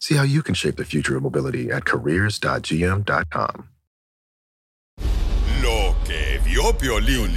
See how you can shape the future of mobility at careers.gm.com. Lo que vio Piolín.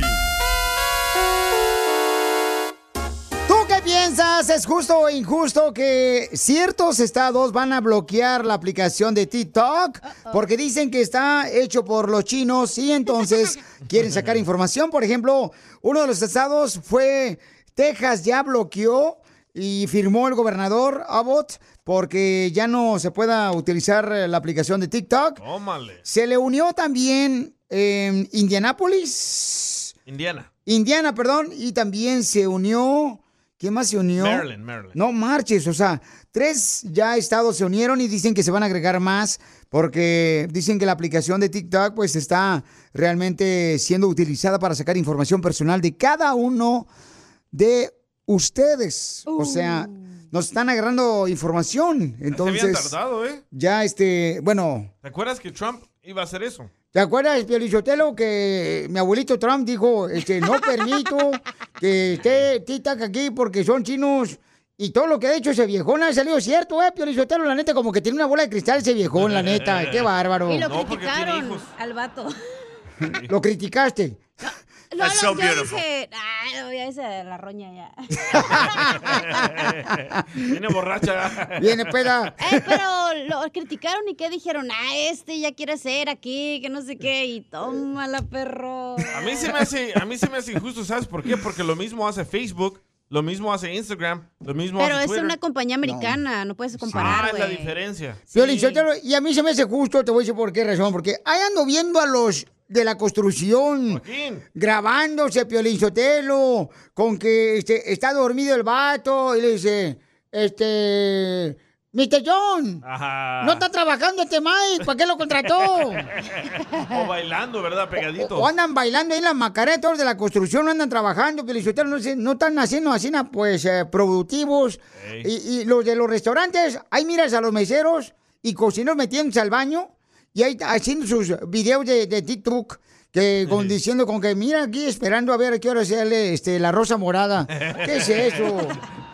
¿Tú qué piensas? ¿Es justo o injusto que ciertos estados van a bloquear la aplicación de TikTok? Porque dicen que está hecho por los chinos y entonces quieren sacar información. Por ejemplo, uno de los estados fue Texas, ya bloqueó y firmó el gobernador Abbott porque ya no se pueda utilizar la aplicación de TikTok. Tómale. Se le unió también eh, Indianápolis. Indiana. Indiana, perdón, y también se unió. ¿Quién más se unió? Maryland, Maryland. No marches, o sea, tres ya estados se unieron y dicen que se van a agregar más porque dicen que la aplicación de TikTok pues está realmente siendo utilizada para sacar información personal de cada uno de ustedes. O sea, nos están agarrando información. Se Entonces, habían tardado, ¿eh? ya este, bueno, ¿Te acuerdas que Trump iba a hacer eso? ¿Te acuerdas, Piolichotelo, que mi abuelito Trump dijo, este, no permito que esté TikTok aquí porque son chinos? Y todo lo que ha dicho ese viejón ha salido cierto, ¿eh, Piolichotelo? La neta, como que tiene una bola de cristal ese viejón, la neta. Qué bárbaro. Y lo criticaron al vato. Lo criticaste. No, That's no, so yo beautiful. dije, ah, no, ya hice la roña ya. Viene borracha. Viene peda. Eh, pero lo criticaron y qué dijeron, ah, este ya quiere ser aquí, que no sé qué, y tómala, perro. A mí se me hace, a mí se me hace injusto, ¿sabes por qué? Porque lo mismo hace Facebook, lo mismo hace Instagram, lo mismo Pero hace es Twitter. una compañía americana, no, puedes Ah, comparar, es la diferencia. Piolichotelo, y a mí se me hace justo, te voy a decir por qué razón. Porque ahí ando viendo a los de la construcción grabándose Piolichotelo con que este, está dormido el vato y le dice, este, Mr. John, Ajá. no está trabajando este Mike, ¿para qué lo contrató? O bailando, ¿verdad? Pegaditos. O andan bailando ahí en las macaretas de la construcción, no andan trabajando, Piolichotelo, no, no están haciendo así, pues, eh, productivos. Y, y los de los restaurantes, ahí miras a los meseros y cocineros metiéndose al baño y ahí haciendo sus videos de, de TikTok. Que con, diciendo con que mira aquí esperando a ver a qué hora sale este, la rosa morada. ¿Qué es eso?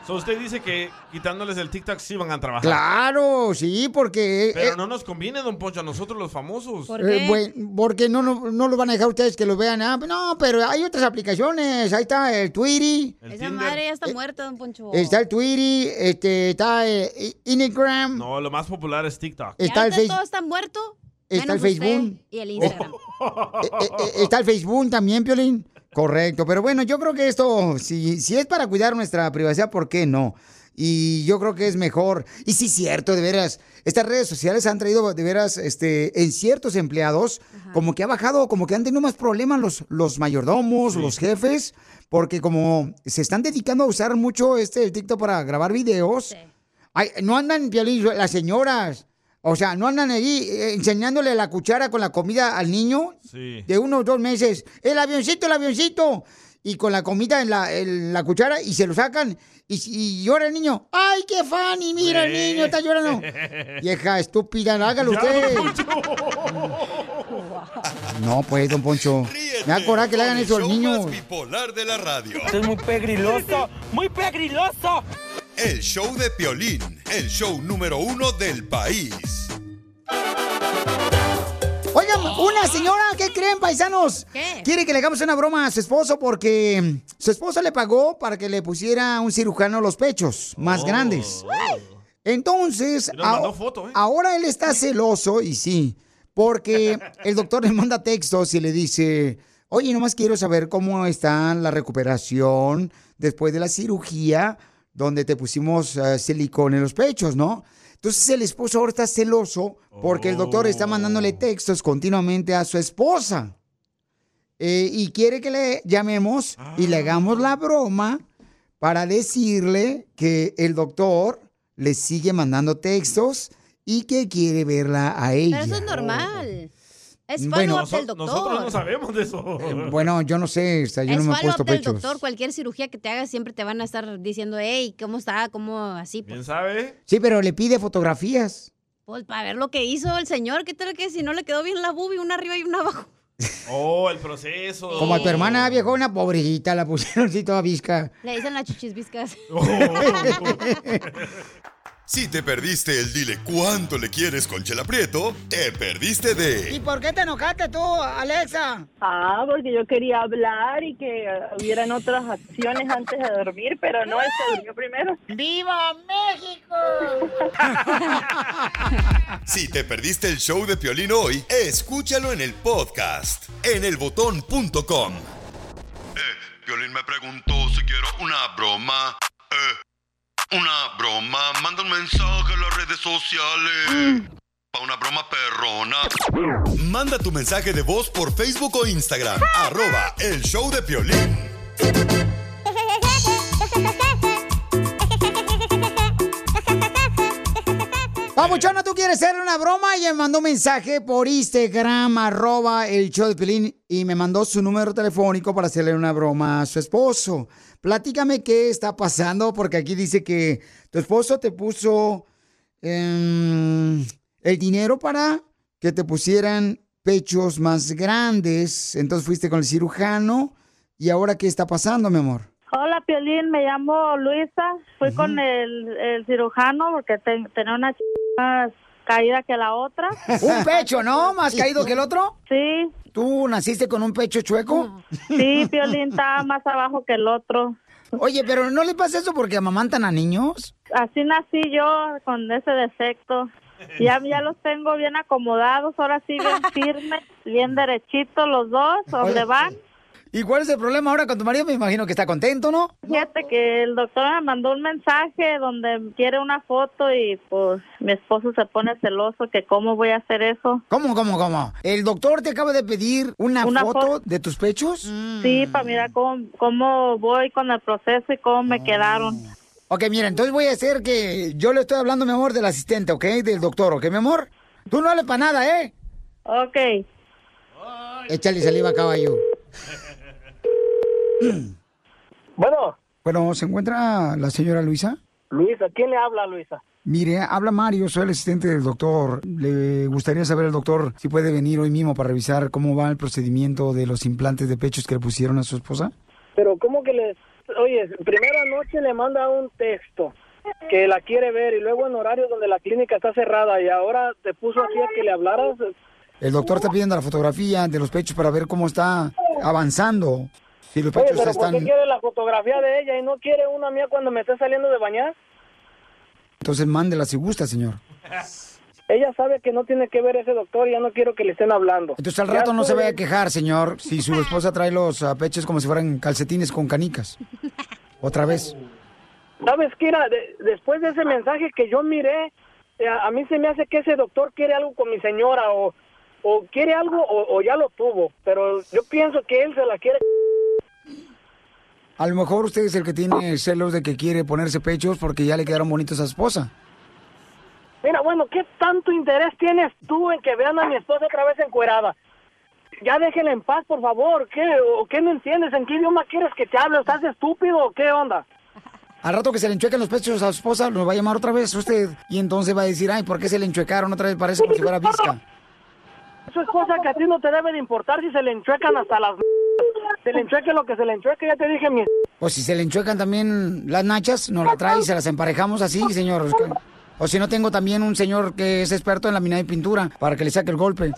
So, usted dice que quitándoles el TikTok sí van a trabajar. Claro, sí, porque... Pero eh, no nos conviene, don Poncho, a nosotros los famosos. Eh, buen- porque no, no, no lo van a dejar ustedes que lo vean. Ah, no, pero hay otras aplicaciones. Ahí está el Twitty. Esa madre ya está muerta, don Poncho. Está el Twitty, este, está eh, Instagram, No, lo más popular es TikTok. está el Facebook. todo está muerto. Está el menos Facebook. Y el Instagram. Eh, eh, está el Facebook también, Piolín. Correcto, pero bueno, yo creo que esto, si, si es para cuidar nuestra privacidad, ¿por qué no? Y yo creo que es mejor. Y sí, cierto, de veras, estas redes sociales han traído de veras, este, en ciertos empleados, como que ha bajado, como que han tenido más problemas los, los mayordomos, los jefes, porque como se están dedicando a usar mucho este el TikTok para grabar videos, ay, no andan, Piolín, las señoras. O sea, no andan ahí eh, enseñándole la cuchara con la comida al niño Sí. de unos dos meses. El avioncito, el avioncito. Y con la comida en la, en la cuchara y se lo sacan. Y, y llora el niño. ¡Ay, qué funny! Mira, el niño está llorando. Vieja estúpida, hágalo usted. No, pues, don Poncho. Me da coraje que le hagan eso a los niños. Bipolar de la radio. Esto es muy pegriloso, muy pegriloso. El show de Piolín, el show número uno del país. Oigan, una señora, ¿qué creen, paisanos? ¿Qué? Quiere que le hagamos una broma a su esposo porque su esposo le pagó para que le pusiera un cirujano los pechos más grandes. Entonces, foto, ¿eh? ahora él está celoso, y sí, Porque el doctor le manda textos y le dice, oye, nomás quiero saber cómo está la recuperación después de la cirugía donde te pusimos eh, silicona en los pechos, ¿no? Entonces el esposo ahora está celoso porque el doctor está mandándole textos continuamente a su esposa. Eh, y quiere que le llamemos y le hagamos la broma para decirle que el doctor le sigue mandando textos y que quiere verla a ella. Pero eso es normal. Es Bueno, follow-up del doctor. Nosotros no sabemos de eso. Eh, Bueno, yo no sé, o sea, yo es no me he puesto del pechos. doctor. Cualquier cirugía que te hagas siempre te van a estar diciendo, hey, ¿cómo está? ¿Cómo así? Pues, ¿Quién sabe? Sí, pero le pide fotografías. pues, para ver lo que hizo el señor. ¿Qué tal que si no le quedó bien la boobie, una arriba y una abajo? Oh, el proceso. Como a tu hermana viejona, pobrecita, la pusieron así toda visca. Le dicen las chichisviscas. Si te perdiste el dile cuánto le quieres con Chela Prieto, te perdiste de por qué te enojaste tú, Alexa? Ah, porque yo quería hablar y que hubieran otras acciones antes de dormir, pero no, él se durmió primero. ¡Viva México! Si te perdiste el show de Piolín hoy, escúchalo en el podcast en elbotón.com. Eh, Piolín me preguntó si quiero una broma. Eh, una broma. Manda un mensaje a las redes sociales. Pa' una broma perrona. Manda tu mensaje de voz por Facebook o Instagram. arroba el show de Piolín. Papuchona, ¿tú quieres hacer una broma? Y me mandó un mensaje por Instagram, arroba el show de Pelín, y me mandó su número telefónico para hacerle una broma a su esposo. Platícame qué está pasando, porque aquí dice que tu esposo te puso em, el dinero para que te pusieran pechos más grandes. Entonces fuiste con el cirujano. ¿Y ahora qué está pasando, mi amor? Hola, Piolín, me llamo Luisa. Fui con el, el cirujano porque te- tenía una ch... más caída que la otra. Un pecho, ¿no? ¿Más caído que el otro? Sí, ¿Tú naciste con un pecho chueco? sí, Piolín estaba más abajo que el otro. Oye, pero ¿no le pasa eso porque amamantan a niños? Así nací yo con ese defecto. Ya, ya los tengo bien acomodados, ahora sí bien firmes, bien derechitos los dos, donde van. ¿Y cuál es el problema ahora con tu marido? Me imagino que está contento, ¿no? Fíjate que el doctor me mandó un mensaje donde quiere una foto y pues mi esposo se pone celoso que cómo voy a hacer eso. ¿Cómo, cómo, cómo? ¿El doctor te acaba de pedir una, Una foto, de tus pechos? Sí, para mirar cómo, cómo voy con el proceso y cómo me quedaron. Ok, mira, entonces voy a hacer que yo le estoy hablando, mi amor, del asistente, ¿ok? Del doctor, ¿ok, mi amor? Tú no hables para nada, ¿eh? Ok. Échale saliva caballo. Bueno, Bueno, ¿se encuentra la señora Luisa? Luisa, ¿quién le habla, Luisa? Mire, habla Mario, soy el asistente del doctor. Le gustaría saber el doctor si puede venir hoy mismo para revisar cómo va el procedimiento de los implantes de pechos que le pusieron a su esposa. Pero ¿cómo que le... Oye, primero anoche le manda un texto que la quiere ver y luego en horarios donde la clínica está cerrada y ahora te puso así a que le hablaras. El doctor está pidiendo la fotografía de los pechos para ver cómo está avanzando. Oye, pero ¿por están... qué quiere la fotografía de ella y no quiere una mía cuando me esté saliendo de bañar? Entonces mándela si gusta, señor. Ella sabe que no tiene que ver ese doctor y ya no quiero que le estén hablando. Entonces al Ya rato no se vaya a quejar, señor, si su esposa trae los ah, pechos como si fueran calcetines con canicas. Otra vez. ¿Sabes qué era? De- después de ese mensaje que yo miré, eh, a, a mí se me hace que ese doctor quiere algo con mi señora o, o quiere algo o, o ya lo tuvo, pero yo pienso que él se la quiere. A lo mejor usted es el que tiene celos de que quiere ponerse pechos porque ya le quedaron bonitos a su esposa. Mira, bueno, ¿qué tanto interés tienes tú en que vean a mi esposa otra vez encuerada? Ya déjenla en paz, por favor. ¿Qué? ¿O qué no entiendes? ¿En qué idioma quieres que te hable? ¿Estás estúpido o qué onda? Al rato que se le enchuequen los pechos a su esposa, lo va a llamar otra vez usted. Y entonces va a decir, ay, ¿por qué se le enchuecaron otra vez? Parece como si fuera visca. Eso es cosa que a ti no te debe de importar si se le enchuecan hasta las... Se le enchueque lo que se le enchueque, ya te dije, mi... O si se le enchuecan también las nachas, nos la trae y se las emparejamos así, señor. O si no, tengo también un señor que es experto en laminado y pintura para que le saque el golpe.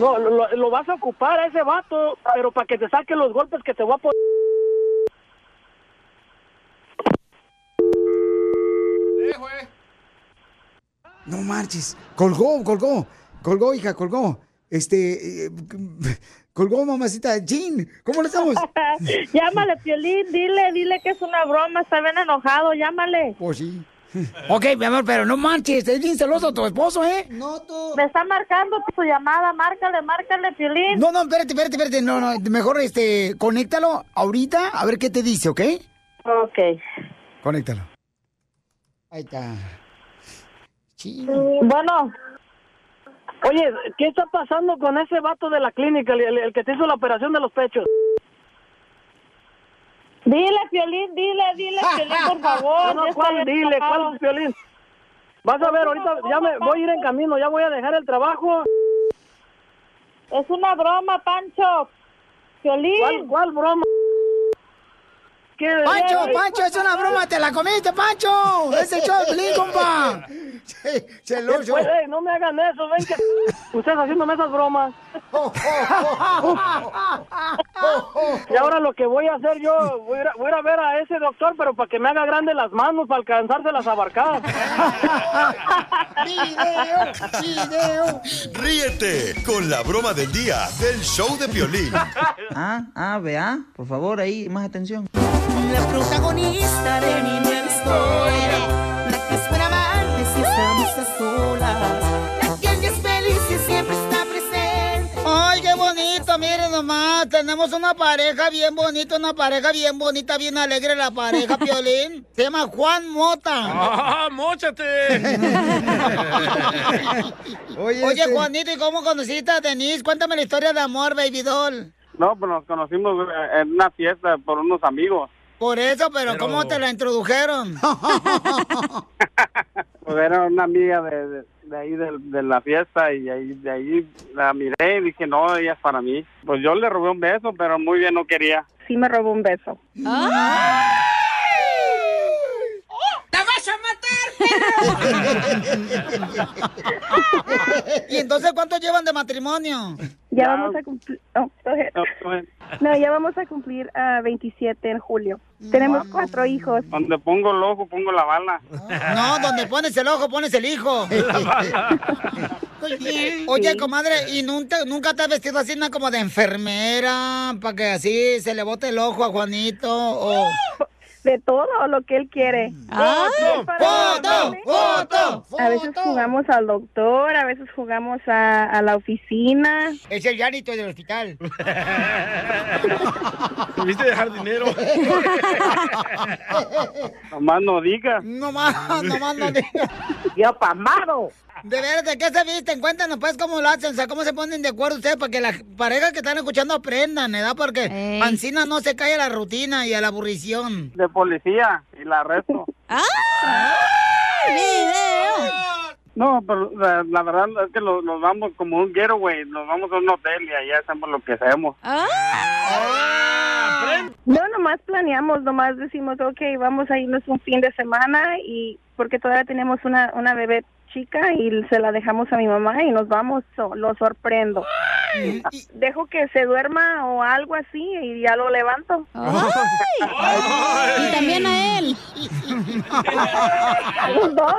No, lo, lo- lo vas a ocupar a ese vato, pero para que te saque los golpes que te voy a poner. No marches. Colgó, colgó. Colgó, hija, colgó. Este, eh, colgó mamacita. Jean, ¿cómo le estamos? llámale, Piolín, dile, dile que es una broma, está bien enojado, llámale. Pues sí. Ok, mi amor, pero no manches, es bien celoso tu esposo, ¿eh? No, tú. Me está marcando su llamada, márcale, márcale, Piolín. No, no, espérate, espérate, espérate. No, no, mejor este, conéctalo ahorita a ver qué te dice, ¿ok? Ok. Conéctalo. Ahí está. Sí. Bueno, Oye, ¿qué está pasando con ese vato de la clínica, el, que te hizo la operación de los pechos? dile, Piolín, dile, dile, Piolín, por favor. No, ya ¿cuál dile? ¿Cuál violín? Vas a ver, ahorita ya me voy a ir en camino, ya voy a dejar el trabajo. Es una broma, Pancho. Piolín. ¿Cuál, cuál broma? ¿Qué? Pancho, Pancho, es una broma, te la comiste, Pancho. Es el show de compa. ¿Qué Celoso. fue? Ey, no me hagan eso, ven que ustedes haciéndome esas bromas. Y ahora lo que voy a hacer yo, voy a, voy ver a ese doctor, pero para que me haga grande las manos, para alcanzárselas a abarcar. Video, video. Ríete con la broma del día del show de Piolín. Ah, ah, vea, por favor, ahí, más atención. La protagonista de mi nueva historia, la que esperaba antes y estamos a solas, la que es feliz y siempre está presente. Ay, qué bonito, miren nomás. Tenemos una pareja bien bonita, una pareja bien bonita, bien alegre la pareja, Piolín. Se llama Juan Mota. ¡Ah, móchate! Oye, este- Juanito, ¿y cómo conociste a Denise? Cuéntame la historia de amor, baby doll. No, pues nos conocimos eh, en una fiesta por unos amigos. Por eso, pero, ¿cómo te la introdujeron? Pues era una amiga de, de, de ahí de, de la fiesta y ahí, de ahí la miré y dije, no, ella es para mí. Pues yo le robé un beso, pero muy bien no quería. Sí me robó un beso. ¡Te vas a matar, ¿Y entonces cuánto llevan de matrimonio? Ya vamos a cumplir. oh. No, ya vamos a cumplir a 27 en julio. Tenemos cuatro hijos. Donde pongo el ojo, pongo la bala. No, donde pones el ojo, pones el hijo. Oye, comadre, ¿y nunca, nunca te has vestido así ¿no? como de enfermera? Para que así se le bote el ojo a Juanito. O... De todo lo que él quiere. ¡Ah! Para ¡Foto! ayudarme. ¡Foto! A veces jugamos al doctor, a veces jugamos a, a la oficina. Es el llanito del hospital. Debiste dejar dinero. Nomás no digas. No más, no más no digas. Yo pamado. De veras, ¿de qué se visten? Cuéntanos, pues, cómo lo hacen, o sea, cómo se ponen de acuerdo ustedes para que las parejas que están escuchando aprendan, ¿verdad? Porque Ancina no se cae a la rutina y a la aburrición. De policía y la arresto. No, pero la, la verdad es que lo- nos vamos como un getaway, nos vamos a un hotel y ahí hacemos lo que hacemos. No, nomás planeamos, nomás decimos, ok, vamos a irnos un fin de semana y porque todavía tenemos una, una bebé chica y se la dejamos a mi mamá y nos vamos, so- lo sorprendo. Dejo que se duerma o algo así y ya lo levanto. Y también a él. A los dos.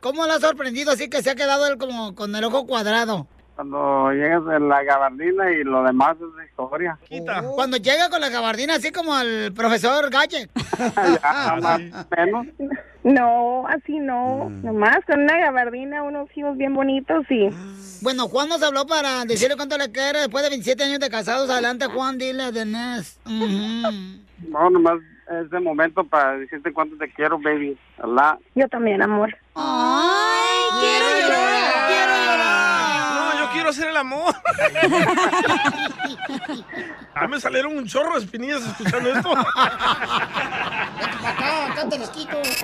¿Cómo lo ha sorprendido así que se ha quedado él como con el ojo cuadrado? Cuando llegas en la gabardina y lo demás es historia. Cuando llega con la gabardina así como el profesor Galle. Ya, más menos. No, así no. Nomás con una gabardina, unos hijos bien bonitos y... Bueno, Juan nos habló para decirle cuánto le quiere después de 27 años de casados. Adelante, Juan, dile a Denise. Ujú. No, nomás es el momento para decirte cuánto te quiero, baby. Allah. Yo también, amor. ¡Ay, quiero llorar! ¡Quiero hacer el amor. Ah, me salieron un chorro de espinillas escuchando esto.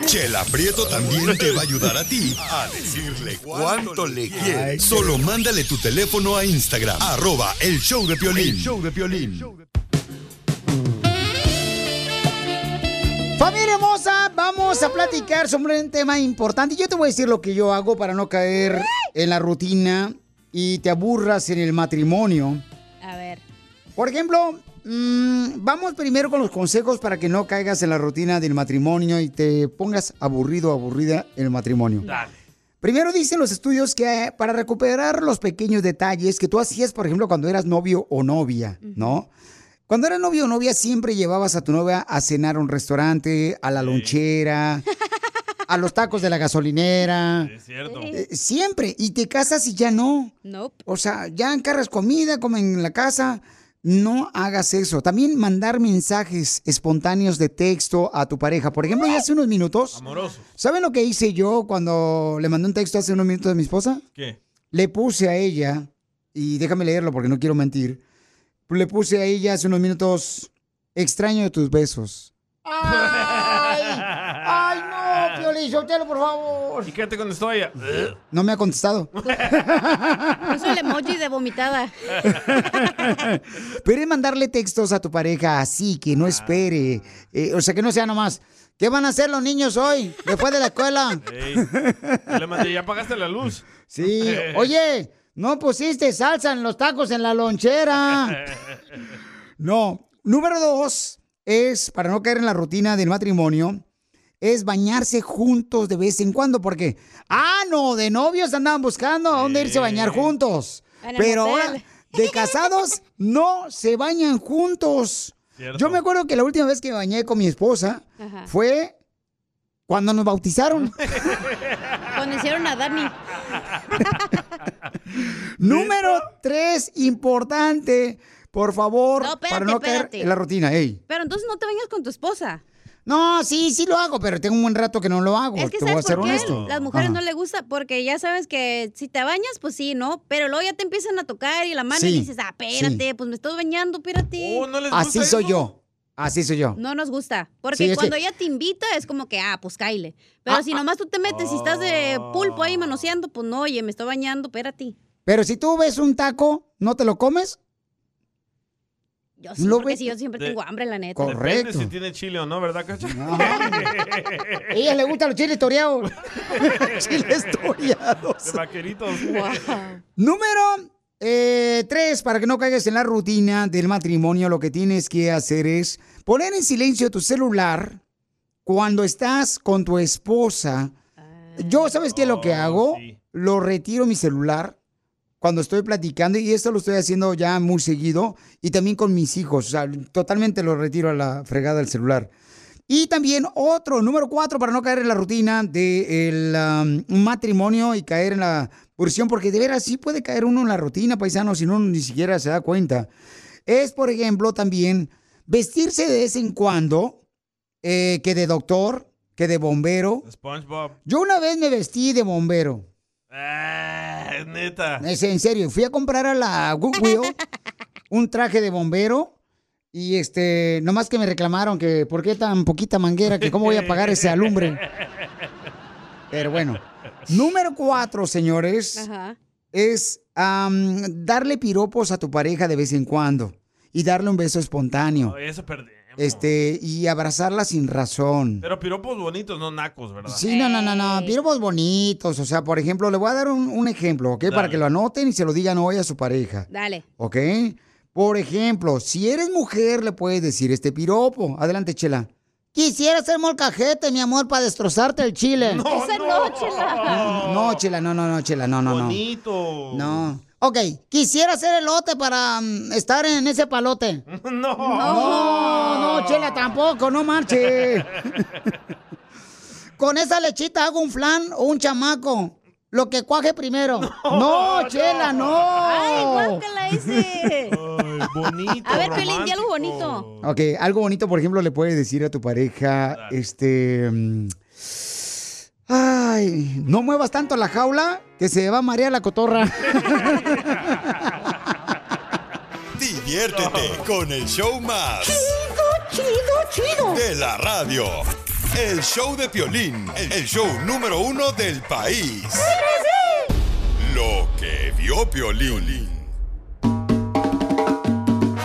Chela Prieto también te va a ayudar a ti a decirle cuánto le quieres. Solo mándale tu teléfono a Instagram, arroba el show de Piolín. show de Piolín. Familia hermosa, vamos a platicar sobre un tema importante. Yo te voy a decir lo que yo hago para no caer en la rutina y te aburras en el matrimonio. A ver. Por ejemplo, mm, vamos primero con los consejos para que no caigas en la rutina del matrimonio y te pongas aburrido o aburrida en el matrimonio. Primero dicen los estudios que eh, para recuperar los pequeños detalles que tú hacías, por ejemplo, cuando eras novio o novia, ¿no? Cuando eras novio o novia siempre llevabas a tu novia a cenar a un restaurante, a la lonchera, a los tacos de la gasolinera. Es cierto. Eh, siempre. Y te casas y ya no. Nope. O sea, ya encargas comida, comen en la casa. No hagas eso. También mandar mensajes espontáneos de texto a tu pareja. Por ejemplo, ya hace unos minutos. Amoroso. ¿Saben lo que hice yo cuando le mandé un texto hace unos minutos a mi esposa? ¿Qué? Le puse a ella, y déjame leerlo porque no quiero mentir. Le puse a ella hace unos minutos, extraño de tus besos. ¡Ay! ¡Ay, no! Piolín, Sotelo, por favor. ¿Y qué te contestó ella? No me ha contestado. Puso el emoji de vomitada. Pero es mandarle textos a tu pareja así, que no espere. Eh, o sea, que no sea nomás. ¿Qué van a hacer los niños hoy, después de la escuela? Ey, le mandé, ya pagaste la luz. Sí. Oye, no pusiste salsa en los tacos en la lonchera. No. Número dos es, para no caer en la rutina del matrimonio, es bañarse juntos de vez en cuando, porque, ah, no, de novios andaban buscando a dónde irse a bañar juntos. Pero ahora, de casados, no se bañan juntos. Cierto. Yo me acuerdo que la última vez que me bañé con mi esposa Ajá. fue cuando nos bautizaron. Cuando hicieron a Dani. Número tres, importante, por favor, No, espérate, para no caer espérate. en la rutina. Ey. Pero entonces no te bañas con tu esposa. No, sí, sí lo hago, pero tengo un buen rato que no lo hago. Es que te voy a ¿sabes ser por qué? honesto. Las mujeres Ajá. no les gusta porque ya sabes que si te bañas, pues sí, ¿no? Pero luego ya te empiezan a tocar y la mano Sí, y dices, ah, espérate, sí. pues me estoy bañando, espérate. Oh, Así soy yo. Así soy yo. No nos gusta. Porque Sí, cuando que- ella te invita es como que, ah, pues caile. Pero Ah, si nomás tú te metes y estás de pulpo ahí manoseando, pues no, oye, me estoy bañando, espérate. Pero si tú ves un taco, ¿no te lo comes? Yo sí, Lo porque si yo siempre De- tengo hambre, la neta. Correcto. Depende si tiene chile o no, ¿verdad, Cacha? A ella le gustan los chiles toreados. chiles toreados. De vaqueritos. Número eh, tres, para que no caigas en la rutina del matrimonio, lo que tienes que hacer es poner en silencio tu celular cuando estás con tu esposa. Yo, ¿sabes qué es lo que hago? Lo retiro mi celular cuando estoy platicando y esto lo estoy haciendo ya muy seguido y también con mis hijos. O sea, totalmente lo retiro a la fregada del celular. Y también otro, número cuatro, para no caer en la rutina del matrimonio y caer en la pursión, porque de veras sí puede caer uno en la rutina, paisano, si no ni siquiera se da cuenta. Es, por ejemplo, también vestirse de vez en cuando, eh, que de doctor, que de bombero. SpongeBob. Yo una vez me vestí de bombero. Ah, es neta. Es en serio, fui a comprar a la Goodwill un traje de bombero y este, nomás que me reclamaron que por qué tan poquita manguera, que cómo voy a pagar ese alumbre. Pero bueno, número cuatro, señores, Ajá. es darle piropos a tu pareja de vez en cuando y darle un beso espontáneo. Oh, eso perdí. Este, y abrazarla sin razón. Pero piropos bonitos, no nacos, ¿verdad? Sí, no, no, no, no, piropos bonitos. O sea, por ejemplo, le voy a dar un, un ejemplo, ¿ok? Para que lo anoten y se lo digan hoy a su pareja. Dale. ¿Ok? Por ejemplo, si eres mujer, le puedes decir este piropo. Adelante, Chela. Quisiera ser molcajete, mi amor, para destrozarte el chile. Esa no, chela. No, Chela, no, no, no, Chela, no, no, no. Bonito. No. Ok, quisiera hacer elote para mm, estar en ese palote. No. No, no, Chela, tampoco, no marche. Con esa lechita hago un flan o un chamaco. Lo que cuaje primero. No, Chela, no. Ay, guácala ese. Ay, bonito. A ver, Pelín, di algo bonito. Ok, algo bonito, por ejemplo, le puedes decir a tu pareja, este... mm, Ay, no muevas tanto la jaula que se va a marear la cotorra. Diviértete con el show más. Chido, chido, chido. De la radio. El show de Piolín, el show número uno del país. Lo que vio Piolín.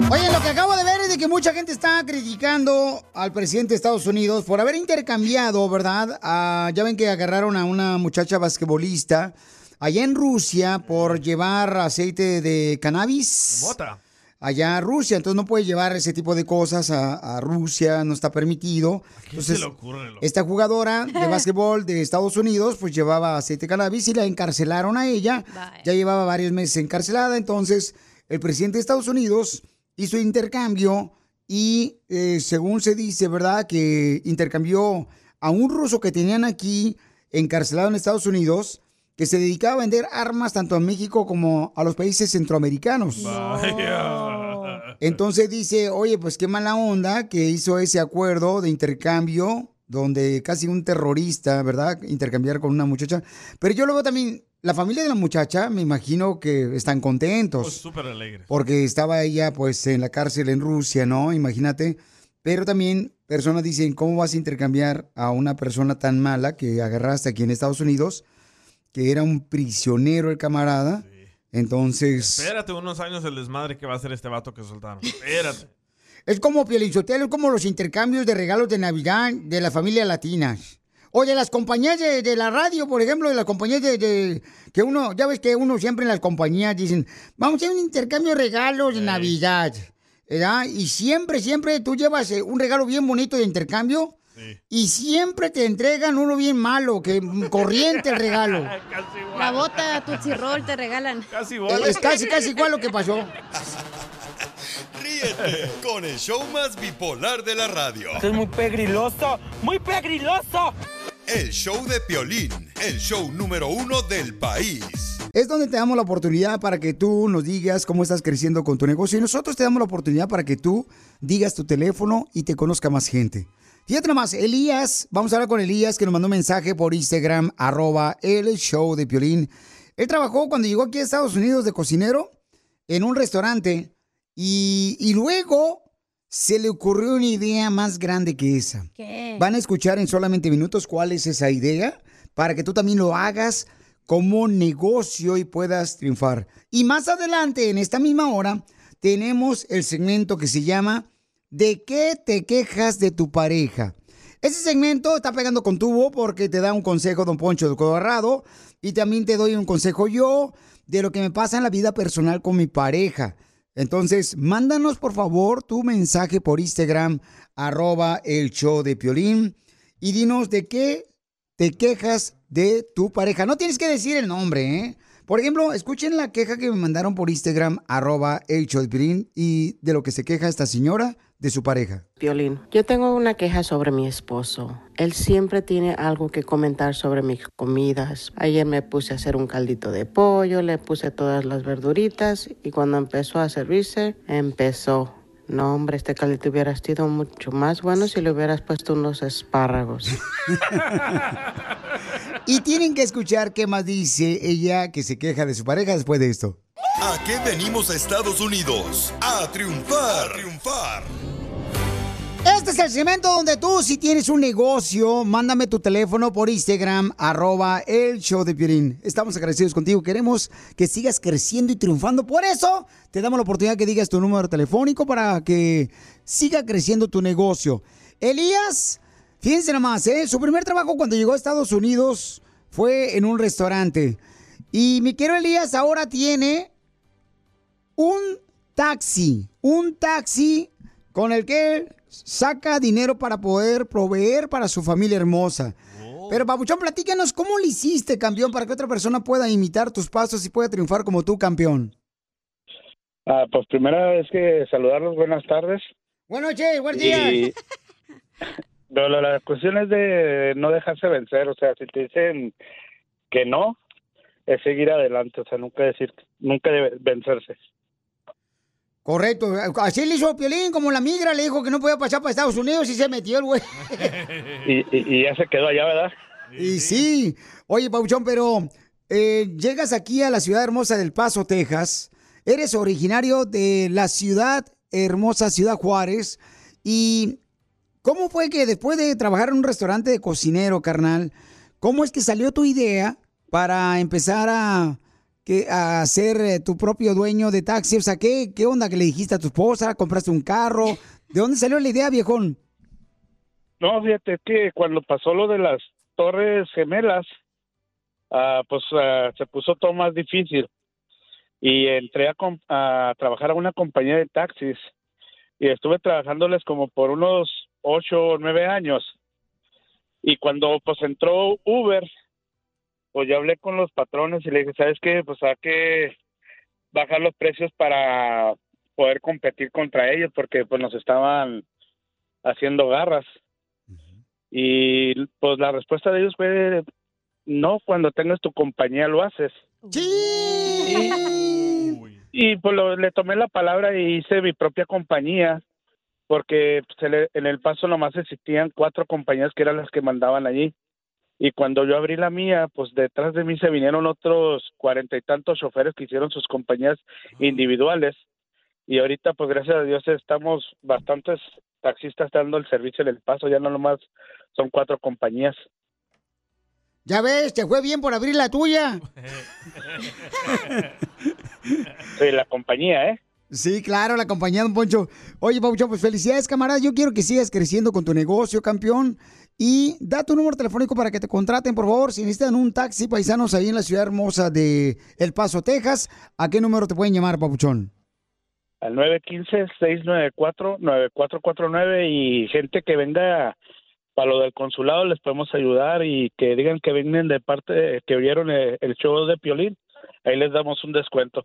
Oye, lo que acabo de que mucha gente está criticando al presidente de Estados Unidos por haber intercambiado, ¿verdad? Ah, ya ven que agarraron a una muchacha basquetbolista allá en Rusia por llevar aceite de cannabis. Allá a Rusia. Entonces no puede llevar ese tipo de cosas a, a Rusia, no está permitido. ¿Qué Entonces, se le ocurre, loco? esta jugadora de básquetbol de Estados Unidos, pues llevaba aceite de cannabis y la encarcelaron a ella. Ya llevaba varios meses encarcelada. Entonces, el presidente de Estados Unidos hizo intercambio y, eh, según se dice, ¿verdad? Que intercambió a un ruso que tenían aquí encarcelado en Estados Unidos que se dedicaba a vender armas tanto a México como a los países centroamericanos. Entonces dice, oye, pues qué mala onda que hizo ese acuerdo de intercambio donde casi un terrorista, ¿verdad? Intercambiar con una muchacha. Pero yo luego también, la familia de la muchacha, me imagino que están contentos. Pues súper alegre. Porque estaba ella pues en la cárcel en Rusia, ¿no? Imagínate. Pero también personas dicen, ¿cómo vas a intercambiar a una persona tan mala que agarraste aquí en Estados Unidos? Que era un prisionero el camarada. Entonces... Espérate unos años el desmadre que va a hacer este vato que soltaron. Espérate. Es como Pielichotelo, es como los intercambios de regalos de Navidad de las familias latinas. O de las compañías de, de la radio, por ejemplo, de las compañías de, de- que uno, ya ves que uno siempre en las compañías dicen, vamos a hacer un intercambio de regalos de Navidad. ¿verdad? Y siempre, siempre tú llevas eh, un regalo bien bonito de intercambio y siempre te entregan uno bien malo, que corriente el regalo. La bota, Tutsi Roll te regalan. Casi Es casi, casi igual lo que pasó. Ríete con el show más bipolar de la radio. Esto es muy pegriloso, muy pegriloso. El show de Piolín, el show número uno del país. Es donde te damos la oportunidad para que tú nos digas cómo estás creciendo con tu negocio y nosotros te damos la oportunidad para que tú digas tu teléfono y te conozca más gente. Fíjate nomás, Elías, vamos a hablar con Elías que nos mandó un mensaje por Instagram, arroba el show de Piolín. Él trabajó cuando llegó aquí a Estados Unidos de cocinero en un restaurante y, y luego se le ocurrió una idea más grande que esa. ¿Qué? Van a escuchar en solamente minutos cuál es esa idea para que tú también lo hagas como negocio y puedas triunfar. Y más adelante, en esta misma hora, tenemos el segmento que se llama ¿De qué te quejas de tu pareja? Ese segmento está pegando con tubo porque te da un consejo Don Poncho de Colorado y también te doy un consejo yo de lo que me pasa en la vida personal con mi pareja. Entonces, mándanos por favor tu mensaje por Instagram, arroba el show de Piolín, y dinos de qué te quejas de tu pareja. No tienes que decir el nombre, ¿eh? Por ejemplo, escuchen la queja que me mandaron por Instagram, arroba el show de Piolín, y de lo que se queja esta señora de su pareja. Violín, yo tengo una queja sobre mi esposo. Él siempre tiene algo que comentar sobre mis comidas. Ayer me puse a hacer un caldito de pollo, le puse todas las verduritas y cuando empezó a servirse, empezó. No, hombre, este caldito hubiera sido mucho más bueno si le hubieras puesto unos espárragos. Y tienen que escuchar qué más dice ella que se queja de su pareja después de esto. ¿A qué venimos a Estados Unidos? A triunfar. Triunfar. Este es el segmento donde tú, si tienes un negocio, mándame tu teléfono por Instagram, arroba el show de. Estamos agradecidos contigo. Queremos que sigas creciendo y triunfando. Por eso, te damos la oportunidad que digas tu número telefónico para que siga creciendo tu negocio. Elías, fíjense nomás, ¿eh? su primer trabajo cuando llegó a Estados Unidos fue en un restaurante. Y mi querido Elías ahora tiene un taxi, un taxi con el que saca dinero para poder proveer para su familia hermosa. Pero Papuchón, platícanos cómo le hiciste, campeón, para que otra persona pueda imitar tus pasos y pueda triunfar como tú, campeón. Ah, pues primera vez que saludarlos, buenas tardes. Buenas noches, buenos días. Y pero la, la cuestión es de no dejarse vencer, o sea, si te dicen que no, es seguir adelante, o sea, nunca decir, nunca debe vencerse. Correcto, así le hizo Piolín, como la migra le dijo que no podía pasar para Estados Unidos y se metió el güey. Y, y, y ya se quedó allá, ¿verdad? Y sí, oye, Pauchón, pero eh, llegas aquí a la ciudad hermosa del Paso, Texas. Eres originario de la ciudad hermosa, Ciudad Juárez. ¿Y cómo fue que después de trabajar en un restaurante de cocinero, carnal, cómo es que salió tu idea para empezar a, que, a ser eh, tu propio dueño de taxi? O sea, ¿qué, ¿qué onda que le dijiste a tu esposa? ¿Compraste un carro? ¿De dónde salió la idea, viejón? No, fíjate que cuando pasó lo de las torres gemelas, ah, pues ah, se puso todo más difícil. y entré a, a trabajar a una compañía de taxis y estuve trabajándoles como por unos ocho o nueve años. Y cuando pues entró Uber, pues yo hablé con los patrones y le dije, ¿sabes qué? Pues hay que bajar los precios para poder competir contra ellos porque pues nos estaban haciendo garras. Y pues la respuesta de ellos fue, no, cuando tengas tu compañía lo haces. Y pues lo- le tomé la palabra y hice mi propia compañía, porque pues, en el paso nomás existían cuatro compañías que eran las que mandaban allí. Y cuando yo abrí la mía, pues detrás de mí se vinieron otros cuarenta y tantos choferes que hicieron sus compañías individuales. Y ahorita, pues gracias a Dios, estamos bastantes taxistas dando el servicio en el paso, ya no nomás son cuatro compañías. Ya ves, te fue bien por abrir la tuya. Sí, la compañía, ¿eh? Sí, claro, la compañía, don Poncho. Oye, Pabuchón, pues felicidades, camarada. Yo quiero que sigas creciendo con tu negocio, campeón. Y da tu número telefónico para que te contraten, por favor. Si necesitan un taxi paisanos ahí en la ciudad hermosa de El Paso, Texas, ¿a qué número te pueden llamar, Pabuchón? al 915-694-9449 y gente que venga para lo del consulado les podemos ayudar y que digan que vienen de parte, que vieron el, el show de Piolín, ahí les damos un descuento.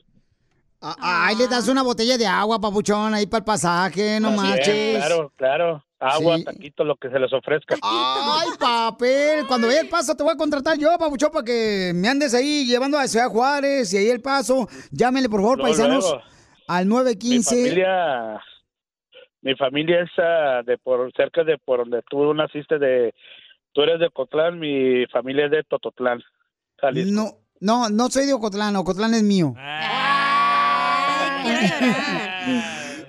Ah, Ahí le das una botella de agua, Pabuchón, ahí para el pasaje, no Bien, manches. claro, claro, agua, Sí. taquito, lo que se les ofrezca. Ay, papel. Cuando vaya el paso te voy a contratar yo, Pabuchón, para que me andes ahí llevando a Ciudad Juárez y ahí el paso. Llámenle, por favor, paisanos, luego. al Mi 915. familia, mi familia es ah, de por cerca de por donde tú naciste de, tú eres de Cotlán, mi familia es de Tototlán, Jalisco. No, no, no soy de Ocotlán, Ocotlán es mío.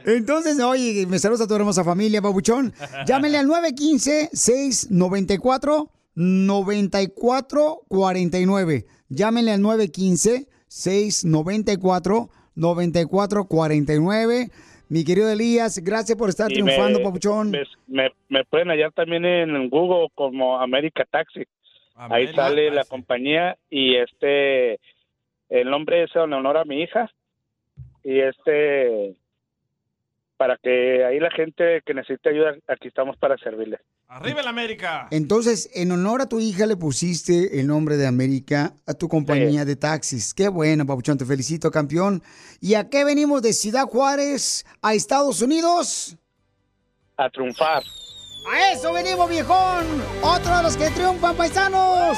Entonces, oye, me saludas a tu hermosa familia, babuchón. Llámenle al 915-694-9449. Llámenle al 915-694-9449. Mi querido Elías, gracias por estar Y triunfando, me, papuchón. Me, me- me pueden hallar también en Google como América Taxi. Ahí sale la compañía y este, el nombre es en honor a mi hija. Y este, para que ahí la gente que necesite ayuda, aquí estamos para servirle. ¡Arriba el América! Entonces, en honor a tu hija le pusiste el nombre de América a tu compañía de taxis. Qué bueno, Papuchón, te felicito, campeón. ¿Y a qué venimos de Ciudad Juárez a Estados Unidos? A triunfar. ¡A eso venimos, viejón! ¡Otro de los que triunfan, paisanos!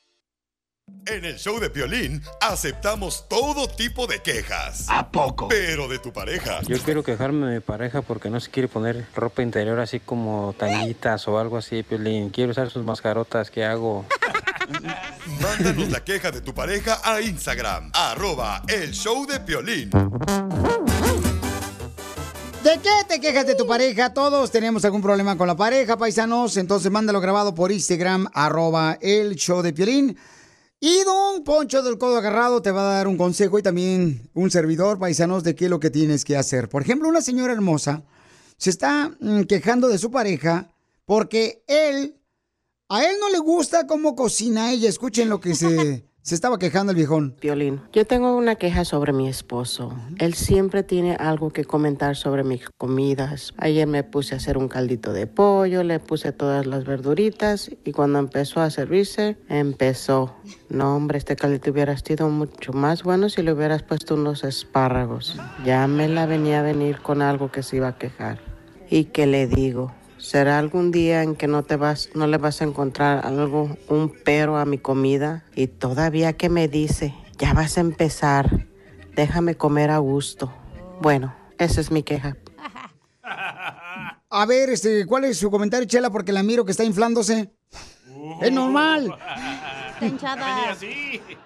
En el show de Piolín aceptamos todo tipo de quejas. ¿A poco? Pero de tu pareja. Yo quiero quejarme de mi pareja porque no se quiere poner ropa interior así como tanguitas o algo así, Piolín. Quiero usar sus mascarotas que hago. Mándanos la queja de tu pareja a Instagram, arroba el show de Piolín. ¿De qué te quejas de tu pareja? Todos tenemos algún problema con la pareja, paisanos. Entonces mándalo grabado por Instagram, arroba el show de Piolín. Y don Poncho del Codo Agarrado te va a dar un consejo y también un servidor, paisanos, de qué es lo que tienes que hacer. Por ejemplo, una señora hermosa se está mm, quejando de su pareja porque él, a él no le gusta cómo cocina ella. Escuchen lo que se, se estaba quejando el viejón. Piolín, yo tengo una queja sobre mi esposo. Él siempre tiene algo que comentar sobre mis comidas. Ayer me puse a hacer un caldito de pollo, le puse todas las verduritas y cuando empezó a servirse, empezó. No, hombre, este caldito hubiera sido mucho más bueno si le hubieras puesto unos espárragos. Ya me la venía a venir con algo que se iba a quejar. ¿Y qué le digo? ¿Será algún día en que no te vas, no le vas a encontrar algo, un pero a mi comida? Y todavía que me dice, ya vas a empezar, déjame comer a gusto. Bueno, esa es mi queja. A ver, este, ¿cuál es su comentario, Chela? Porque la miro que está inflándose. Es normal. Está hinchada.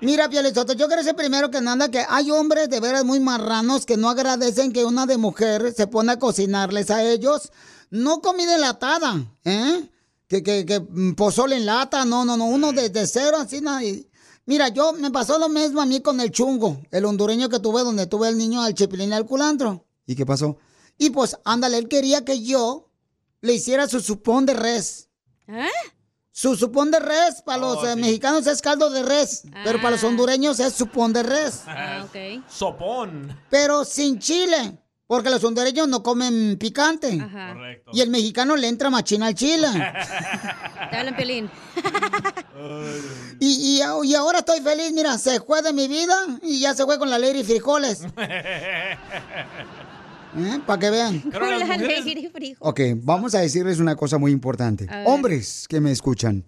Mira, Pielizoto, yo quiero decir primero que nada que hay hombres de veras muy marranos que no agradecen que una de mujer se pone a cocinarles a ellos. No comida enlatada, ¿eh? Que, que, que mm, pozole en lata, no, no, no, uno desde cero, así, nada. Mira, yo me pasó lo mismo a mí con el chungo, el hondureño que tuve donde tuve el niño al chipilín y al culantro. ¿Y qué pasó? Y pues, ándale, él quería que yo le hiciera su supón de res. ¿Eh? Su supón de res, para los Oh, eh, sí. mexicanos es caldo de res, pero para los hondureños es supón de res. Ah, Sopón. Pero sin chile, porque los hondureños no comen picante. Correcto. Y el mexicano le entra machina al chile. Te hablan, Pelín. y, y, y ahora estoy feliz, mira, se fue de mi vida y ya se fue con la ley y frijoles. Para que vean. Con la alegría y frijol. Ok, vamos a decirles una cosa muy importante. Hombres que me escuchan.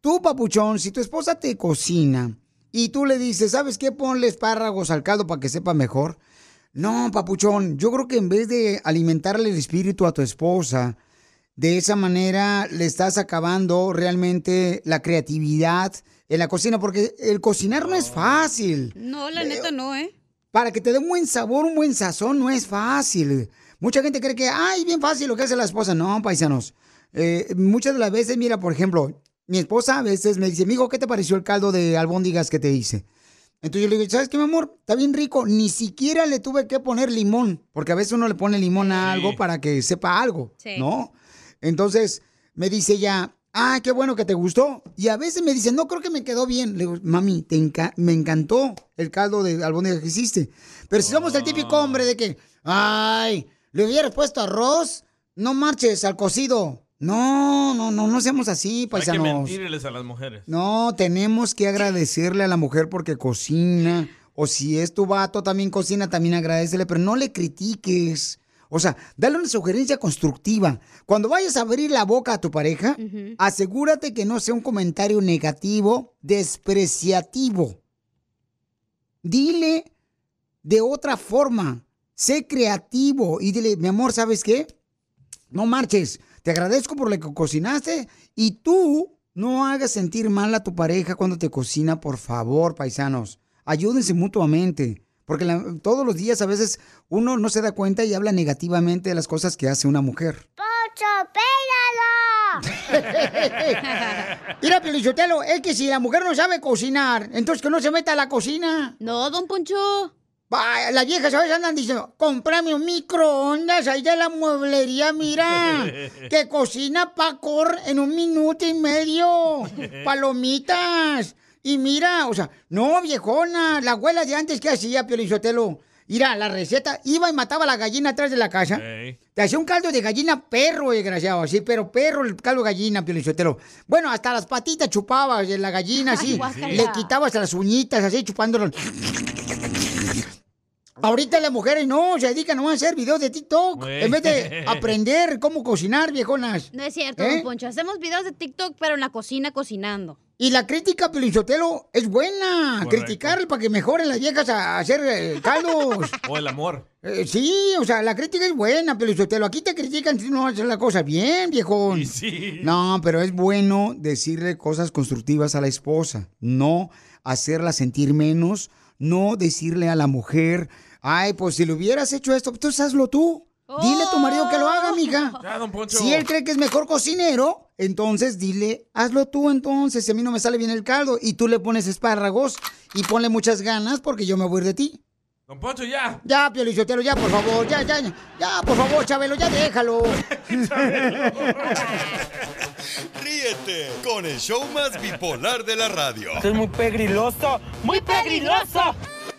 Tú, papuchón, si tu esposa te cocina y tú le dices, ¿sabes qué? Ponle espárragos al caldo para que sepa mejor. No, papuchón, yo creo que en vez de alimentarle el espíritu a tu esposa, de esa manera le estás acabando realmente la creatividad en la cocina, porque el cocinar no es fácil. No, la neta no, ¿eh? Para que te dé un buen sabor, un buen sazón, no es fácil. Mucha gente cree que, ay, bien fácil lo que hace la esposa. No, paisanos. Eh, muchas de las veces, mira, por ejemplo, mi esposa a veces me dice, amigo, ¿qué te pareció el caldo de albóndigas que te hice? Entonces yo le digo, ¿sabes qué, mi amor? Está bien rico. Ni siquiera le tuve que poner limón, porque a veces uno le pone limón a algo para que sepa algo, Sí. ¿no? Entonces me dice ella, ah, qué bueno que te gustó. Y a veces me dice, no creo que me quedó bien. Le digo, mami, te enca- me encantó el caldo de albóndigas que hiciste. Pero si somos el típico hombre de que, ay, le hubieras puesto arroz, no marches al cocido. No, no, no, no seamos así, Hay que paisanos. mentirles a las mujeres. No, tenemos que agradecerle a la mujer porque cocina. O si es tu vato también cocina, también agradecele, pero no le critiques. O sea, dale una sugerencia constructiva. Cuando vayas a abrir la boca a tu pareja, asegúrate que no sea un comentario negativo, despreciativo. Dile de otra forma. Sé creativo y dile, mi amor, ¿sabes qué? No marches. Te agradezco por lo que cocinaste y tú no hagas sentir mal a tu pareja cuando te cocina, por favor, paisanos. Ayúdense mutuamente. Porque la- todos los días a veces uno no se da cuenta y habla negativamente de las cosas que hace una mujer. Mira, Pelichotelo, es que si la mujer no sabe cocinar, entonces que no se meta a la cocina. No, don Poncho. Las viejas a veces andan diciendo, cómprame un microondas, ahí de la mueblería, mira, que cocina pacor en un minuto y medio, palomitas. Y mira, o sea, no, viejona, la abuela de antes, ¿qué hacía, Piolizotelo? Mira, la receta, iba y mataba a la gallina atrás de la casa. Te hacía un caldo de gallina perro, desgraciado, sí, pero perro el caldo de gallina, Piolizotelo. Bueno, hasta las patitas chupabas de la gallina, así. Le quitabas las uñitas, así, chupándolo. Ahorita las mujeres no, se dedican nomás a hacer videos de TikTok. En vez de aprender cómo cocinar, viejonas. No es cierto, ¿Eh? don Poncho. Hacemos videos de TikTok, pero en la cocina cocinando. Y la crítica, Pilinchotelo, es buena. Correcto. Criticar para que mejoren las viejas a hacer eh, caldos. O el amor. Eh, sí, o sea, la crítica es buena, Pilinchotelo. Aquí te critican si no haces la cosa bien, viejón. sí. No, pero es bueno decirle cosas constructivas a la esposa. No hacerla sentir menos. No decirle a la mujer, ay, pues si le hubieras hecho esto, pues hazlo tú. Dile a tu marido que lo haga, mija. Ya, don Poncho. Si él cree que es mejor cocinero, entonces dile, hazlo tú entonces, si a mí no me sale bien el caldo. Y tú le pones espárragos y ponle muchas ganas porque yo me voy a ir de ti. Don Poncho, ya. Ya, Piolichotelo, ya, por favor, ya, ya, ya, ya, por favor, Chabelo, ya déjalo. Ríete con el show más bipolar de la radio. Esto es muy pegriloso, muy pegriloso.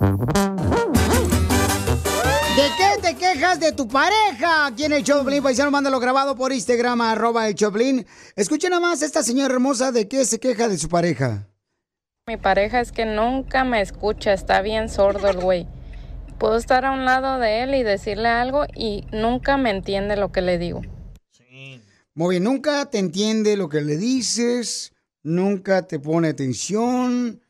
¿De qué te quejas de tu pareja? Aquí en el Choplin, paisano, mándalo grabado por Instagram, arroba el Choplin. Escuchen nada más esta señora hermosa de qué se queja de su pareja. Mi pareja es que nunca me escucha, está bien sordo el güey. Puedo estar a un lado de él y decirle algo y nunca me entiende lo que le digo. Muy bien, nunca te entiende lo que le dices, nunca te pone atención.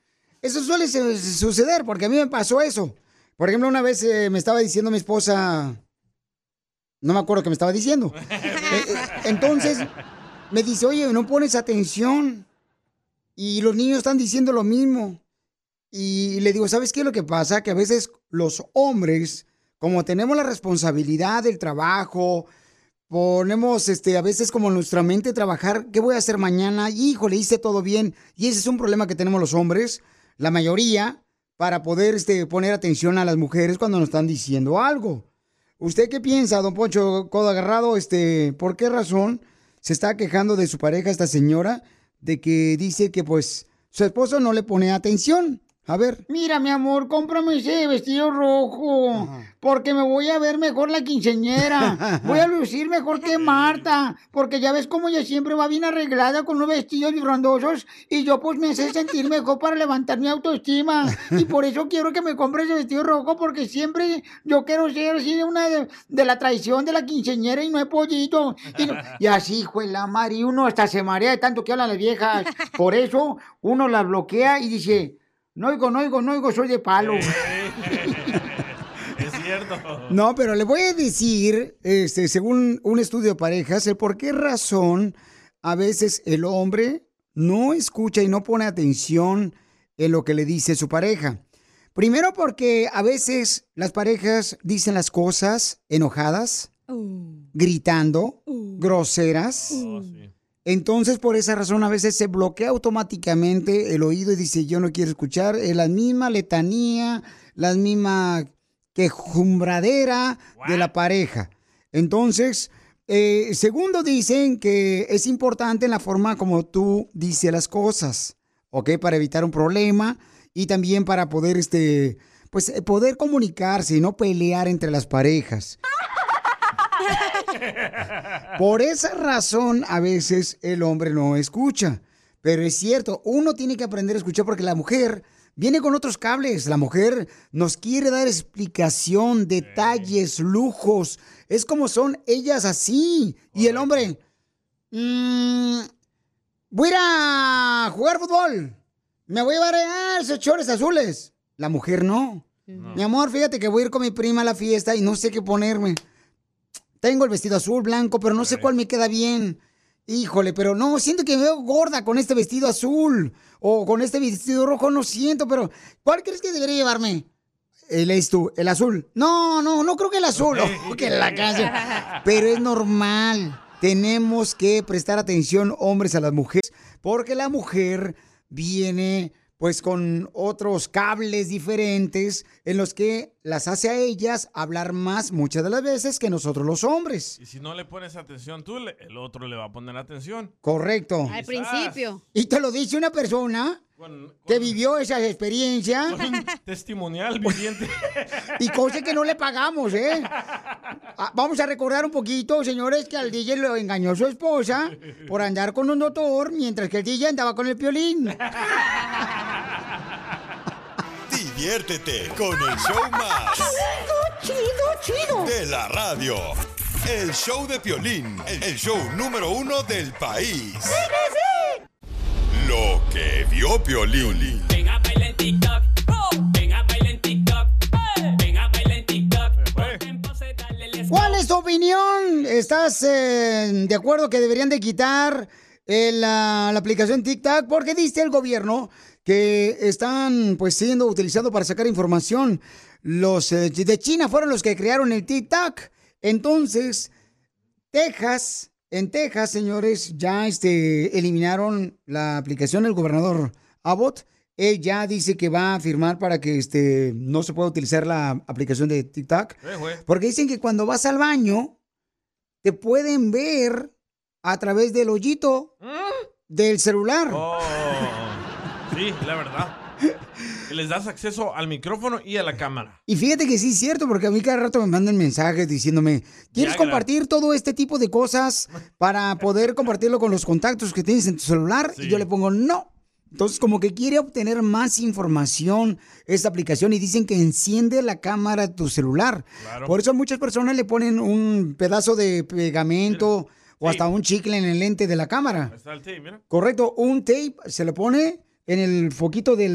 Eso suele su- suceder, porque a mí me pasó eso. Por ejemplo, una vez eh, me estaba diciendo mi esposa, no me acuerdo qué me estaba diciendo. Eh, entonces, me dice, oye, no pones atención. Y los niños están diciendo lo mismo. Y le digo, ¿sabes qué es lo que pasa? Que a veces los hombres, como tenemos la responsabilidad del trabajo, ponemos este, a veces como en nuestra mente trabajar, ¿qué voy a hacer mañana? Híjole, hice todo bien. Y ese es un problema que tenemos los hombres, la mayoría, para poder este, poner atención a las mujeres cuando nos están diciendo algo. ¿Usted qué piensa, don Poncho Codo Agarrado? Este, ¿Por qué razón se está quejando de su pareja esta señora de que dice que pues su esposo no le pone atención? A ver. Mira, mi amor, cómprame ese vestido rojo, porque me voy a ver mejor la quinceñera. Voy a lucir mejor que Marta, porque ya ves cómo ella siempre va bien arreglada con unos vestidos frondosos y yo pues me hace sentir mejor para levantar mi autoestima. Y por eso quiero que me compres ese vestido rojo, porque siempre yo quiero ser así una de, de la traición de la quinceñera y no he podido. Y, no- y así, juela, Mari, uno hasta se marea de tanto que hablan las viejas. Por eso uno las bloquea y dice... No oigo, no oigo, no oigo, soy de palo. Es cierto. No, pero le voy a decir, este, según un estudio de parejas, el por qué razón a veces el hombre no escucha y no pone atención en lo que le dice su pareja. Primero porque a veces las parejas dicen las cosas enojadas, gritando, groseras. Entonces, por esa razón, a veces se bloquea automáticamente el oído y dice, yo no quiero escuchar eh, la misma letanía, la misma quejumbradera de la pareja. Entonces, eh, segundo, dicen que es importante en la forma como tú dices las cosas, ¿ok? Para evitar un problema y también para poder, este, pues, eh, poder comunicarse y no pelear entre las parejas. Por esa razón, a veces el hombre no escucha. Pero es cierto, uno tiene que aprender a escuchar porque la mujer viene con otros cables. La mujer nos quiere dar explicación, detalles, lujos. Es como son ellas así. Y el hombre, "Mm, voy a ir a jugar fútbol. Me voy a llevar a esos chores azules. La mujer no. Mi amor, fíjate que voy a ir con mi prima a la fiesta y no sé qué ponerme. Tengo el vestido azul, blanco, pero no sé cuál me queda bien. Híjole, pero no, siento que me veo gorda con este vestido azul. O con este vestido rojo, no siento, pero ¿cuál crees que debería llevarme? El es tú, el azul. No, no, no creo que el azul. Oh, que la canción. Pero es normal. Tenemos que prestar atención, hombres, a las mujeres, porque la mujer viene pues con otros cables diferentes en los que las hace a ellas hablar más muchas de las veces que nosotros los hombres. Y si no le pones atención tú, el otro le va a poner atención. Correcto. Al principio. Y te lo dice una persona que vivió esa experiencia Testimonial viviente. y cosa que no le pagamos, ¿eh? Ah, Vamos a recordar un poquito, señores, que al DJ lo engañó su esposa por andar con un doctor mientras que el DJ andaba con el piolín. Diviértete con el show más. Chido, chido, chido. De la radio. El show de Piolín, el show número uno del país. Lo que vio Piolín. Venga, baila en TikTok. Venga, baila en TikTok. Venga, baila en TikTok. ¿Cuál es tu opinión? ¿Estás eh, de acuerdo que deberían de quitar el, la, la aplicación TikTok? Porque dice el gobierno que están pues siendo utilizados para sacar información. Los eh, de China fueron los que crearon el TikTok. Entonces, Texas, en Texas, señores, ya este, eliminaron la aplicación del gobernador Abbott. Él ya dice que va a firmar para que este, no se pueda utilizar la aplicación de TikTok. Eh. Porque dicen que cuando vas al baño, te pueden ver a través del hoyito del celular. Oh, sí, la verdad. Les das acceso al micrófono y a la cámara. Y fíjate que sí es cierto, porque a mí cada rato me mandan mensajes diciéndome, ¿quieres Viagra. compartir todo este tipo de cosas para poder compartirlo con los contactos que tienes en tu celular? Y yo le pongo no. Entonces, como que quiere obtener más información esta aplicación y dicen que enciende la cámara de tu celular. Claro. Por eso muchas personas le ponen un pedazo de pegamento o hasta un chicle en el lente de la cámara. Está el tape, mira. Correcto, un tape se le pone en el foquito de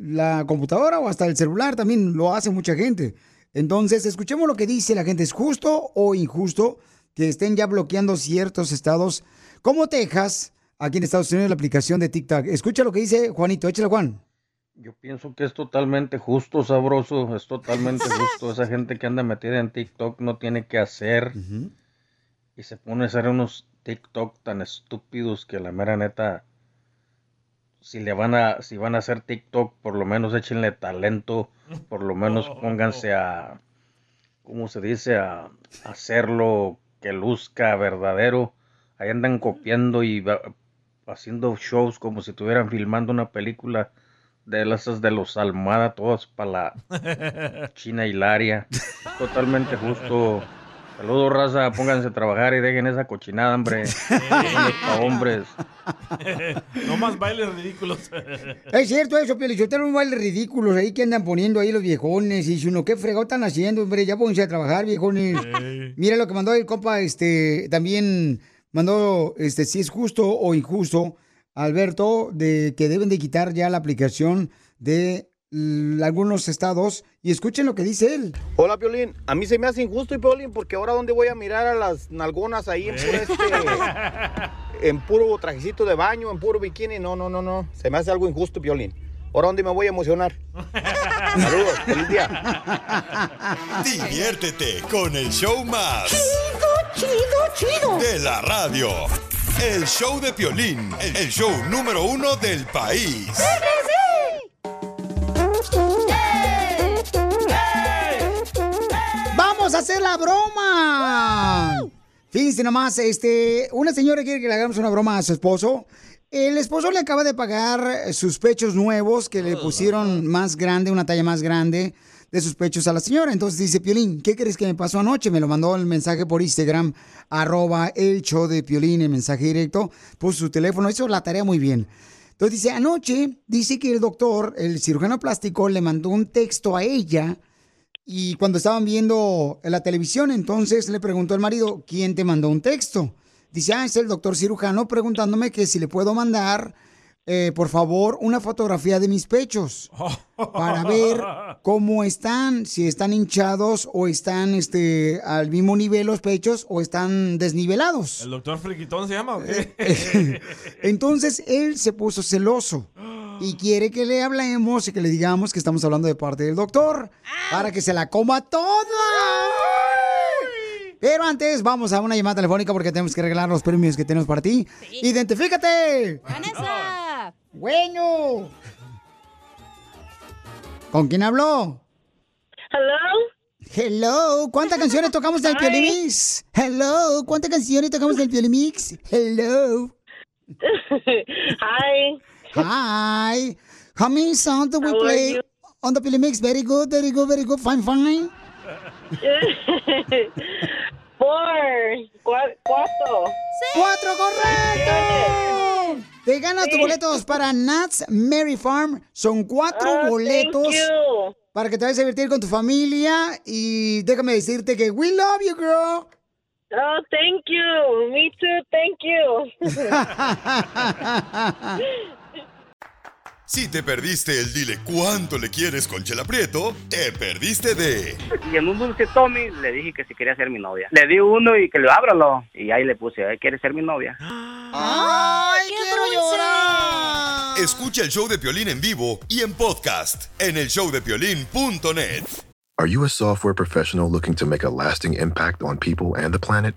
la computadora o hasta el celular, también lo hace mucha gente. Entonces, escuchemos lo que dice la gente. ¿Es justo o injusto que estén ya bloqueando ciertos estados como Texas, aquí en Estados Unidos, la aplicación de TikTok? Escucha lo que dice Juanito, échale Juan. Yo pienso que es totalmente justo, sabroso, es totalmente justo. Esa gente que anda metida en TikTok no tiene que hacer y se pone a hacer unos TikTok tan estúpidos que la mera neta, si le van a, si van a hacer TikTok, por lo menos échenle talento, por lo menos pónganse a, ¿cómo se dice? A, a hacerlo que luzca verdadero. Ahí andan copiando y haciendo shows como si estuvieran filmando una película de las de los Almada, todas para la China Hilaria. Totalmente justo. Saludos, raza. Pónganse a trabajar y dejen esa cochinada, hombre. para hombres. no más bailes ridículos. Es cierto eso, Pielichotero, un baile ridículos ahí que andan poniendo ahí los viejones. Y dice uno, ¿qué fregado están haciendo, hombre? Ya pónganse a trabajar, viejones. Mira lo que mandó el compa, este, también mandó, este, si es justo o injusto, Alberto, de que deben de quitar ya la aplicación de algunos estados. Y escuchen lo que dice él. Hola, Piolín. A mí se me hace injusto, y Piolín, porque ahora dónde voy a mirar a las nalgonas ahí en puro, este, en puro trajecito de baño, en puro bikini. No, no, no, no. Se me hace algo injusto, Piolín. Ahora dónde me voy a emocionar. Saludos, feliz día. Diviértete con el show más. Chido, chido, chido. De la radio. El show de Piolín, el show número uno del país. ¡Vamos a hacer la broma! Fíjense nomás, este, una señora quiere que le hagamos una broma a su esposo. El esposo le acaba de pagar sus pechos nuevos que le pusieron más grande, una talla más grande de sus pechos a la señora. Entonces dice, Piolín, ¿qué crees que me pasó anoche? Me lo mandó el mensaje por Instagram, arroba el show de Piolín, el mensaje directo. Puso su teléfono, hizo la tarea muy bien. Entonces dice, anoche dice que el doctor, el cirujano plástico, le mandó un texto a ella y cuando estaban viendo la televisión, entonces le preguntó al marido, ¿quién te mandó un texto? Dice, ah, es el doctor cirujano preguntándome que si le puedo mandar, eh, por favor, una fotografía de mis pechos para ver cómo están, si están hinchados o están este, al mismo nivel los pechos o están desnivelados. ¿El doctor Friquitón se llama o qué? Entonces él se puso celoso y quiere que le hablemos y que le digamos que estamos hablando de parte del doctor para que se la coma toda. Pero antes vamos a una llamada telefónica porque tenemos que regalar los premios que tenemos para ti. ¡Identifícate! ¡Vanessa! ¡Bueno! ¿Con quién habló? Hello. Hello, ¿cuántas canciones tocamos del. Piolimix? Hello, ¿cuántas canciones tocamos del Piolimix? Hello. Hi. Hi. How many songs do we How play on the Piolimix? Very good, very good, very good. Fine, fine. Four. Cua- cuatro. ¡Cuatro, correcto! Te ganas tus Sí. boletos para Nats Mary Farm. Son cuatro Oh, boletos thank you. para que te vayas a divertir con tu familia. Y déjame decirte que we love you, girl. Oh, thank you. Me too. Thank you. Si te perdiste el dile cuánto le quieres con Chela Prieto, te perdiste de Y en un dulce Tommy le dije que si quería ser mi novia. Le di uno y que le ábralo. Y ahí le puse, "Ay, ¿quieres ser mi novia? ¡Ay, quiero llorar! Escucha el show de Piolín en vivo y en podcast en el showdepiolín.net. Are you a software professional looking to make a lasting impact on people and the planet?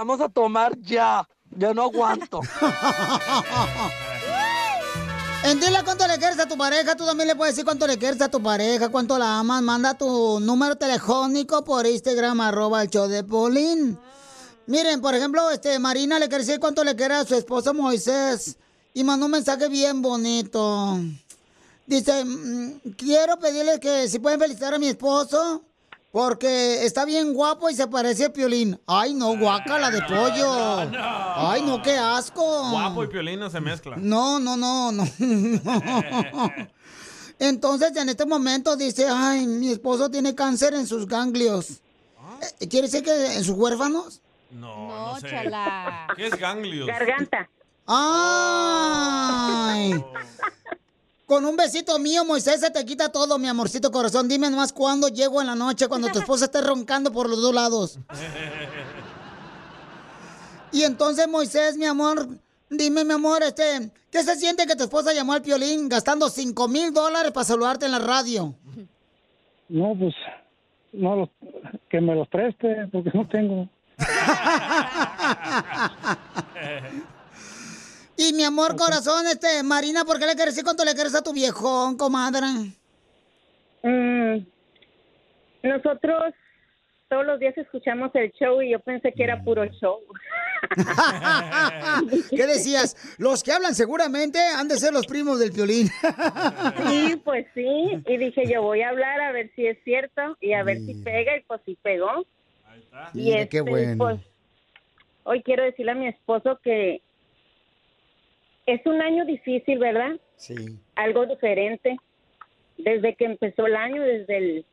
Vamos a tomar ya. Ya no aguanto. En dile cuánto le quieres a tu pareja, tú también le puedes decir cuánto le quieres a tu pareja, cuánto la amas. Manda tu número telefónico por Instagram, arroba el show de Polín. Miren, por ejemplo, este Marina le quiere decir cuánto le quiere a su esposo Moisés. Y mandó un mensaje bien bonito. Dice, mm, quiero pedirle que si pueden felicitar a mi esposo. Porque está bien guapo y se parece a Piolín. Ay, no, guácala de pollo. Ay, no, qué asco. Guapo y Piolín no se mezcla. No, no, no, no. Entonces, en este momento dice, ay, mi esposo tiene cáncer en sus ganglios. Eh, ¿Quiere decir que en sus huérfanos? No, no sé. chala. ¿Qué es ganglios? Garganta. ¡Ay! Con un besito mío, Moisés, se te quita todo, mi amorcito corazón. Dime nomás cuándo llego en la noche, cuando tu esposa esté roncando por los dos lados. Y entonces, Moisés, mi amor, dime, mi amor, este, ¿qué se siente que tu esposa llamó al piolín gastando cinco mil dólares para saludarte en la radio? No, pues, no, los- que me los preste, porque no tengo. Y mi amor, corazón, este, Marina, ¿por qué le quieres decir cuánto le quieres a tu viejón, comadre? Mm, nosotros todos los días escuchamos el show y yo pensé que era puro show. ¿Qué decías? Los que hablan seguramente han de ser los primos del piolín. Sí, pues sí. Y dije, yo voy a hablar a ver si es cierto y a ver si pega. Y pues sí pegó. Y Mira, qué este, bueno. pues, hoy quiero decirle a mi esposo que es un año difícil, ¿verdad? Sí. Algo diferente. Desde que empezó el año, desde el...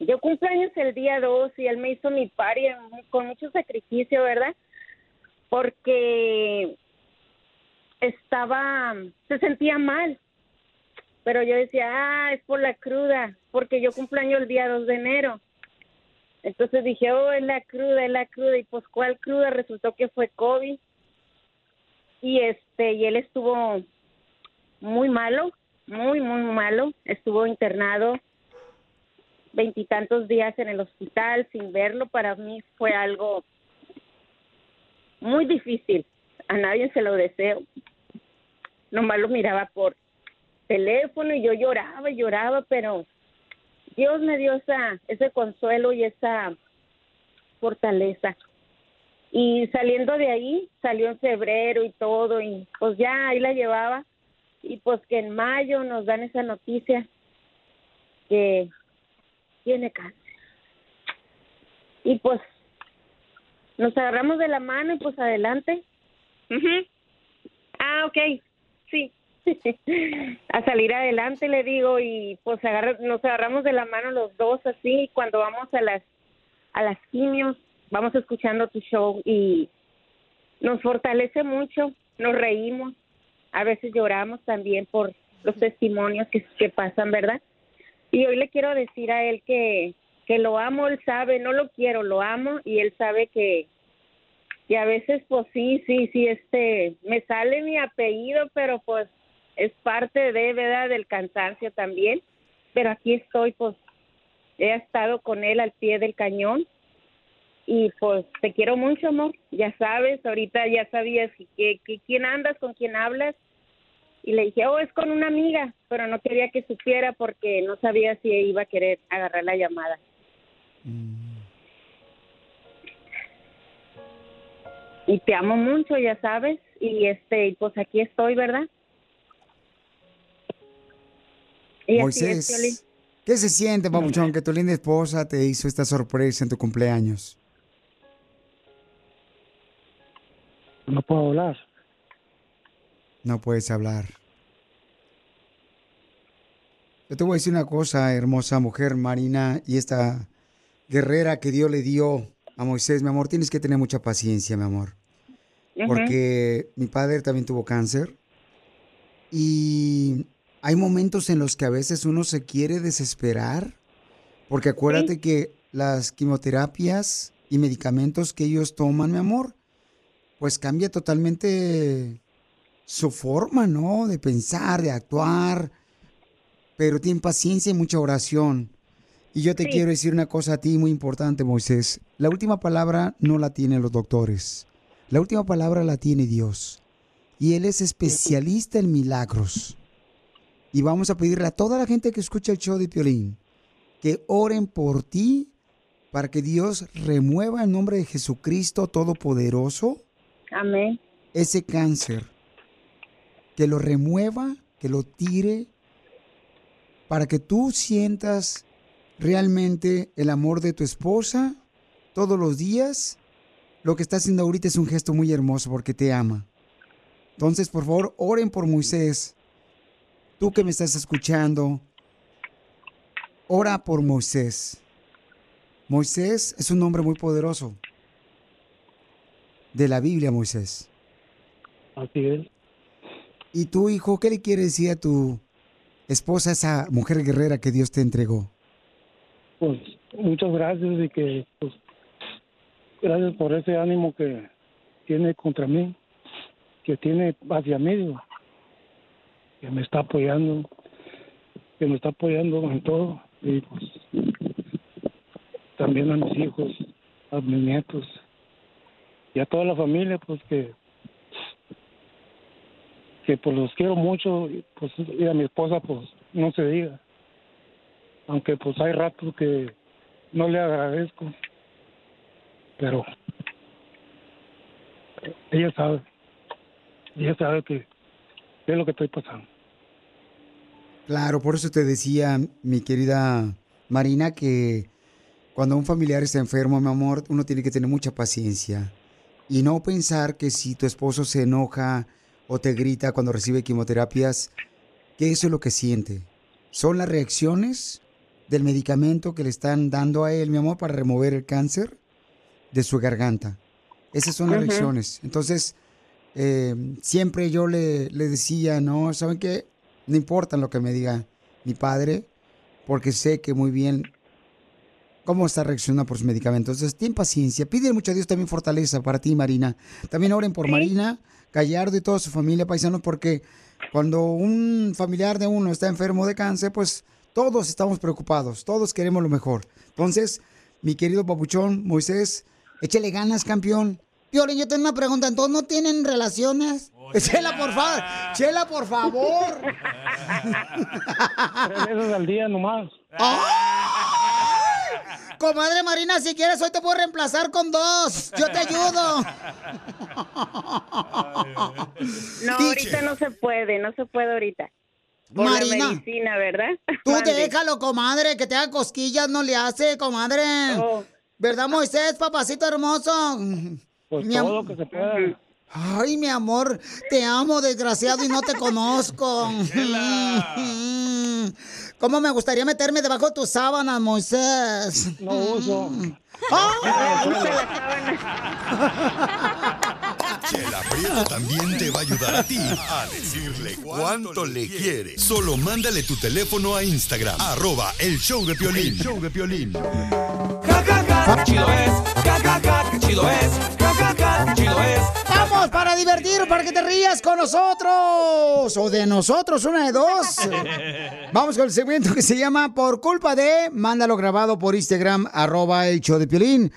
Yo cumplo años el día 2 y él me hizo mi party con mucho sacrificio, ¿verdad? Porque estaba, se sentía mal. Pero yo decía, ah, es por la cruda, porque yo cumplo año el día 2 de enero. Entonces dije, oh, es la cruda, es la cruda. Y pues, ¿cuál cruda? Resultó que fue COVID. Y este, y él estuvo muy malo, muy, muy malo. Estuvo internado veintitantos días en el hospital sin verlo. Para mí fue algo muy difícil. A nadie se lo deseo. Nomás lo miraba por teléfono y yo lloraba y lloraba, pero Dios me dio esa, ese consuelo y esa fortaleza. Y saliendo de ahí, salió en febrero y todo, y pues ya ahí la llevaba. Y pues que en mayo nos dan esa noticia que tiene cáncer. Y pues nos agarramos de la mano y pues adelante. Ujú. Ah, ok, sí. a salir adelante le digo y pues agarra- nos agarramos de la mano los dos así y cuando vamos a las a las quimios vamos escuchando tu show y nos fortalece mucho, nos reímos, a veces lloramos también por los testimonios que, que pasan, ¿verdad? Y hoy le quiero decir a él que, que lo amo, él sabe, no lo quiero, lo amo y él sabe que, y a veces pues sí, sí, sí, este, me sale mi apellido, pero pues es parte de, ¿verdad? Del cansancio también, pero aquí estoy, pues he estado con él al pie del cañón y pues te quiero mucho, amor, ya sabes, ahorita ya sabías que, que quién andas, con quién hablas y le dije, oh, es con una amiga, pero no quería que supiera porque no sabía si iba a querer agarrar la llamada. Y te amo mucho, ya sabes, y este, y pues aquí estoy, ¿verdad? Y así es, Piolín. Moisés, ¿qué se siente, papuchón, que tu linda esposa te hizo esta sorpresa en tu cumpleaños? No puedo hablar. No puedes hablar. Yo te voy a decir una cosa, hermosa mujer Marina, y esta guerrera que Dios le dio a Moisés, mi amor, tienes que tener mucha paciencia, mi amor. Porque mi padre también tuvo cáncer. Y hay momentos en los que a veces uno se quiere desesperar. Porque acuérdate que las quimioterapias y medicamentos que ellos toman, mi amor, pues cambia totalmente su forma, ¿no? De pensar, de actuar. Pero tienen paciencia y mucha oración. Y yo te Sí. quiero decir una cosa a ti muy importante, Moisés. La última palabra no la tienen los doctores. La última palabra la tiene Dios. Y Él es especialista en milagros. Y vamos a pedirle a toda la gente que escucha el show de Piolín que oren por ti para que Dios remueva en nombre de Jesucristo Todopoderoso Amén. ese cáncer. Que lo remueva, que lo tire, para que tú sientas realmente el amor de tu esposa todos los días. Lo que está haciendo ahorita es un gesto muy hermoso porque te ama. Entonces, por favor, oren por Moisés. Tú que me estás escuchando, ora por Moisés. Moisés es un hombre muy poderoso. De la Biblia, Moisés. Así es. ¿Y tu hijo qué le quiere decir a tu esposa, esa mujer guerrera que Dios te entregó? Pues muchas gracias y que pues gracias por ese ánimo que tiene contra mí, que tiene hacia mí, digo, que me está apoyando, que me está apoyando en todo y pues también a mis hijos, a mis nietos y a toda la familia, pues que que pues los quiero mucho, y, pues y a mi esposa pues no se diga aunque pues hay ratos que no le agradezco, pero ella sabe, ella sabe que es lo que estoy pasando. Claro, por eso te decía, mi querida Marina, que cuando un familiar está enfermo, mi amor, uno tiene que tener mucha paciencia y no pensar que si tu esposo se enoja o te grita cuando recibe quimioterapias, que eso es lo que siente. Son las reacciones del medicamento que le están dando a él, mi amor, para remover el cáncer de su garganta. Esas son las reacciones. Entonces, eh, siempre yo le, le decía, no, ¿saben qué? No importa lo que me diga mi padre, porque sé que muy bien cómo está reaccionando por sus medicamentos. Entonces, ten paciencia. Pide mucho a Dios también fortaleza para ti, Marina. También oren por Marina, Gallardo y toda su familia, paisanos, porque cuando un familiar de uno está enfermo de cáncer, pues todos estamos preocupados, todos queremos lo mejor. Entonces, mi querido papuchón, Moisés, échale ganas, campeón. Piolín, yo tengo una pregunta, ¿entonces no tienen relaciones? Chela, por favor, Chela, por favor. Tres veces al día nomás. Comadre Marina, si quieres, hoy te puedo reemplazar con dos. Yo te ayudo. No, ahorita no se puede, no se puede ahorita. por la Marina. medicina, ¿verdad? Tú Mande. déjalo, comadre, que te haga cosquillas, no le hace, comadre. Oh. ¿Verdad, Moisés, papacito hermoso? Pues Mi todo lo que se pueda. Ay, mi amor, te amo, desgraciado, y no te conozco. ¿Cómo me gustaría meterme debajo de tus sábanas, Moisés? No uso. Chela Prieto también te va a ayudar a ti a decirle cuánto le quiere. Solo mándale tu teléfono a Instagram, arroba el show de Piolín. El show de Piolín. Qué chido es, ja, ja, ja, qué chido es, Vamos para divertir, para que te rías con nosotros. O de nosotros, una de dos. Vamos con el segmento que se llama Por culpa de. Mándalo grabado por Instagram, arroba el show de Piolín.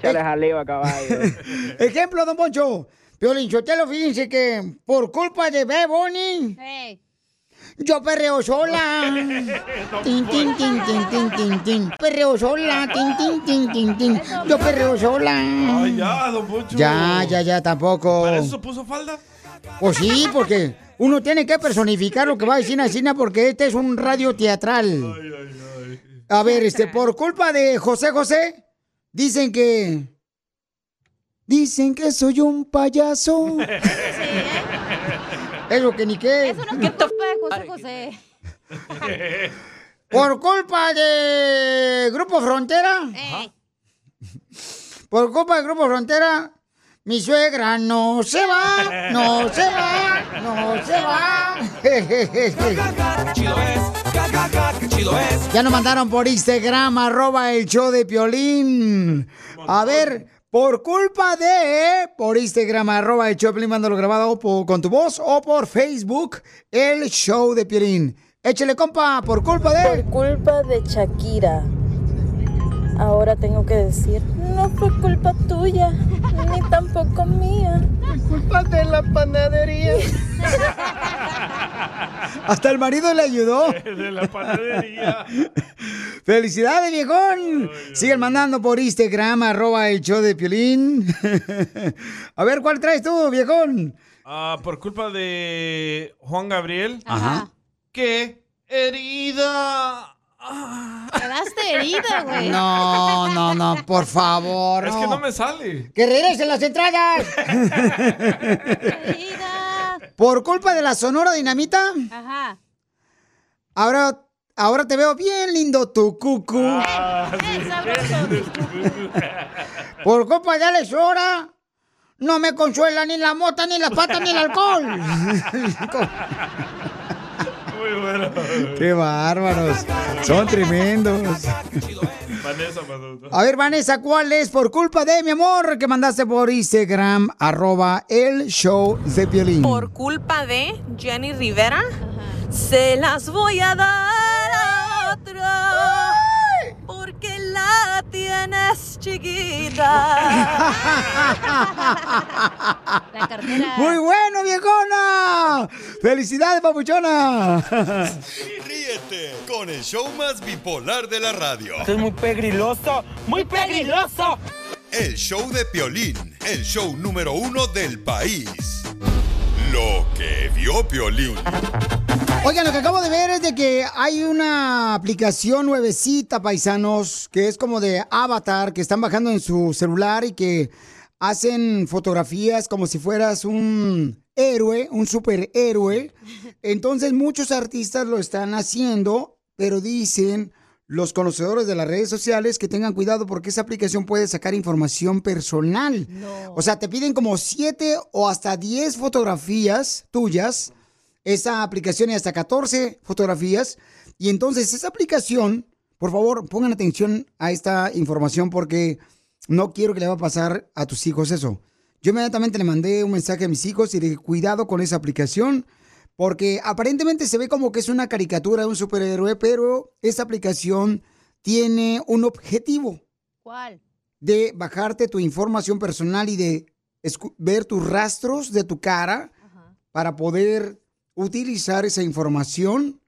Chale jaleo a caballo. Ejemplo, don Poncho. Piolín, Chotelo, fíjense que por culpa de Beboni, yo perreo sola. Tin, tin, tin, tin, tin, tin, tin. Perreo sola. Tin, tin, tin, tin, tin. Yo perreo sola. Ay, ya, don Poncho. Ya, ya, ya, tampoco. ¿Para eso puso falda? Pues sí, porque uno tiene que personificar lo que va a decir Cina porque este es un radio teatral. A ver, este, por culpa de José José, dicen que. Dicen que soy un payaso. Es lo que ni qué. Eso no es culpa de José José. Por culpa de Grupo Frontera. Por culpa de Grupo Frontera, mi suegra no se va, no se va, no se va. Ya nos mandaron por Instagram, arroba el show de Piolín. A ver, por culpa de, por Instagram, arroba el Piolín, mándalo grabado po- con tu voz o por Facebook, el show de Piolín. Échale, compa, por culpa de... Por culpa de Shakira. Ahora tengo que decir, no fue culpa tuya, ni tampoco mía. Fue culpa de la panadería. Hasta el marido le ayudó. De la panadería. ¡Felicidades, viejón! Siguen mandando por Instagram, arroba el show de Piolín. A ver, ¿cuál traes tú, viejón? Ah, por culpa de Juan Gabriel. Ajá. ¿Qué? Herida. Quedaste herida, güey. No, no, no, por favor. Es que no me sale. ¡Que regresen las entradas! Por culpa de la Sonora Dinamita, Ajá. ahora, ahora te veo bien lindo tu cucu. Ah, Por culpa de Alex Hora, no me consuela ni la mota, ni la pata, ni el alcohol. Muy bueno. ¡Qué bárbaros! Son tremendos. Vanessa mandó. A ver, Vanessa, ¿cuál es por culpa de mi amor que mandaste por Instagram, arroba el show de violín? Por culpa de Jenny Rivera, se las voy a dar a otra. Porque la tienes chiquita. La cartera. ¡Muy bueno, viejona! ¡Felicidades, papuchona! Ríete con el show más bipolar de la radio. Esto es muy pegriloso, muy pegriloso. El show de Piolín, el show número uno del país. Lo que vio Piolín. Oigan, lo que acabo de ver es de que hay una aplicación nuevecita, paisanos, que es como de avatar, que están bajando en su celular y que hacen fotografías como si fueras un héroe, un superhéroe. Entonces muchos artistas lo están haciendo, pero dicen los conocedores de las redes sociales que tengan cuidado porque esa aplicación puede sacar información personal. O sea, te piden como siete o hasta 10 fotografías tuyas esa aplicación y hasta 14 fotografías. Y entonces esa aplicación, por favor, pongan atención a esta información porque no quiero que le va a pasar a tus hijos eso. Yo inmediatamente le mandé un mensaje a mis hijos y le dije, cuidado con esa aplicación porque aparentemente se ve como que es una caricatura de un superhéroe, pero esta aplicación tiene un objetivo ¿Cuál? de bajarte tu información personal y de ver tus rastros de tu cara para poder utilizar esa información.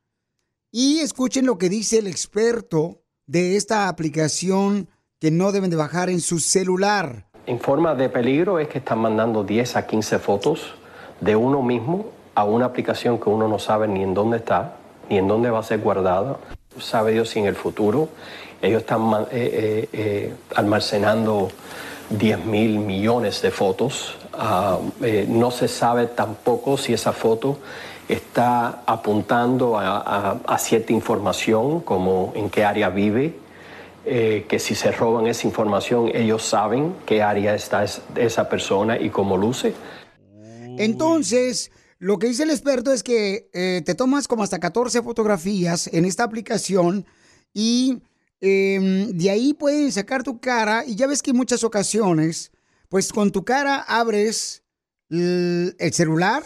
Y escuchen lo que dice el experto de esta aplicación que no deben de bajar en su celular. En forma de peligro es que están mandando 10 a 15 fotos de uno mismo a una aplicación que uno no sabe ni en dónde está ni en dónde va a ser guardada. Sabe Dios si en el futuro ellos están eh, eh, eh, almacenando 10 mil millones de fotos. Ah, no se sabe tampoco si esa foto está apuntando a cierta información, como en qué área vive, eh, que si se roban esa información, ellos saben qué área está es- esa persona y cómo luce. Entonces, lo que dice el experto es que eh, te tomas como hasta 14 fotografías en esta aplicación y em, de ahí pueden sacar tu cara y ya ves que en muchas ocasiones, pues con tu cara abres el celular,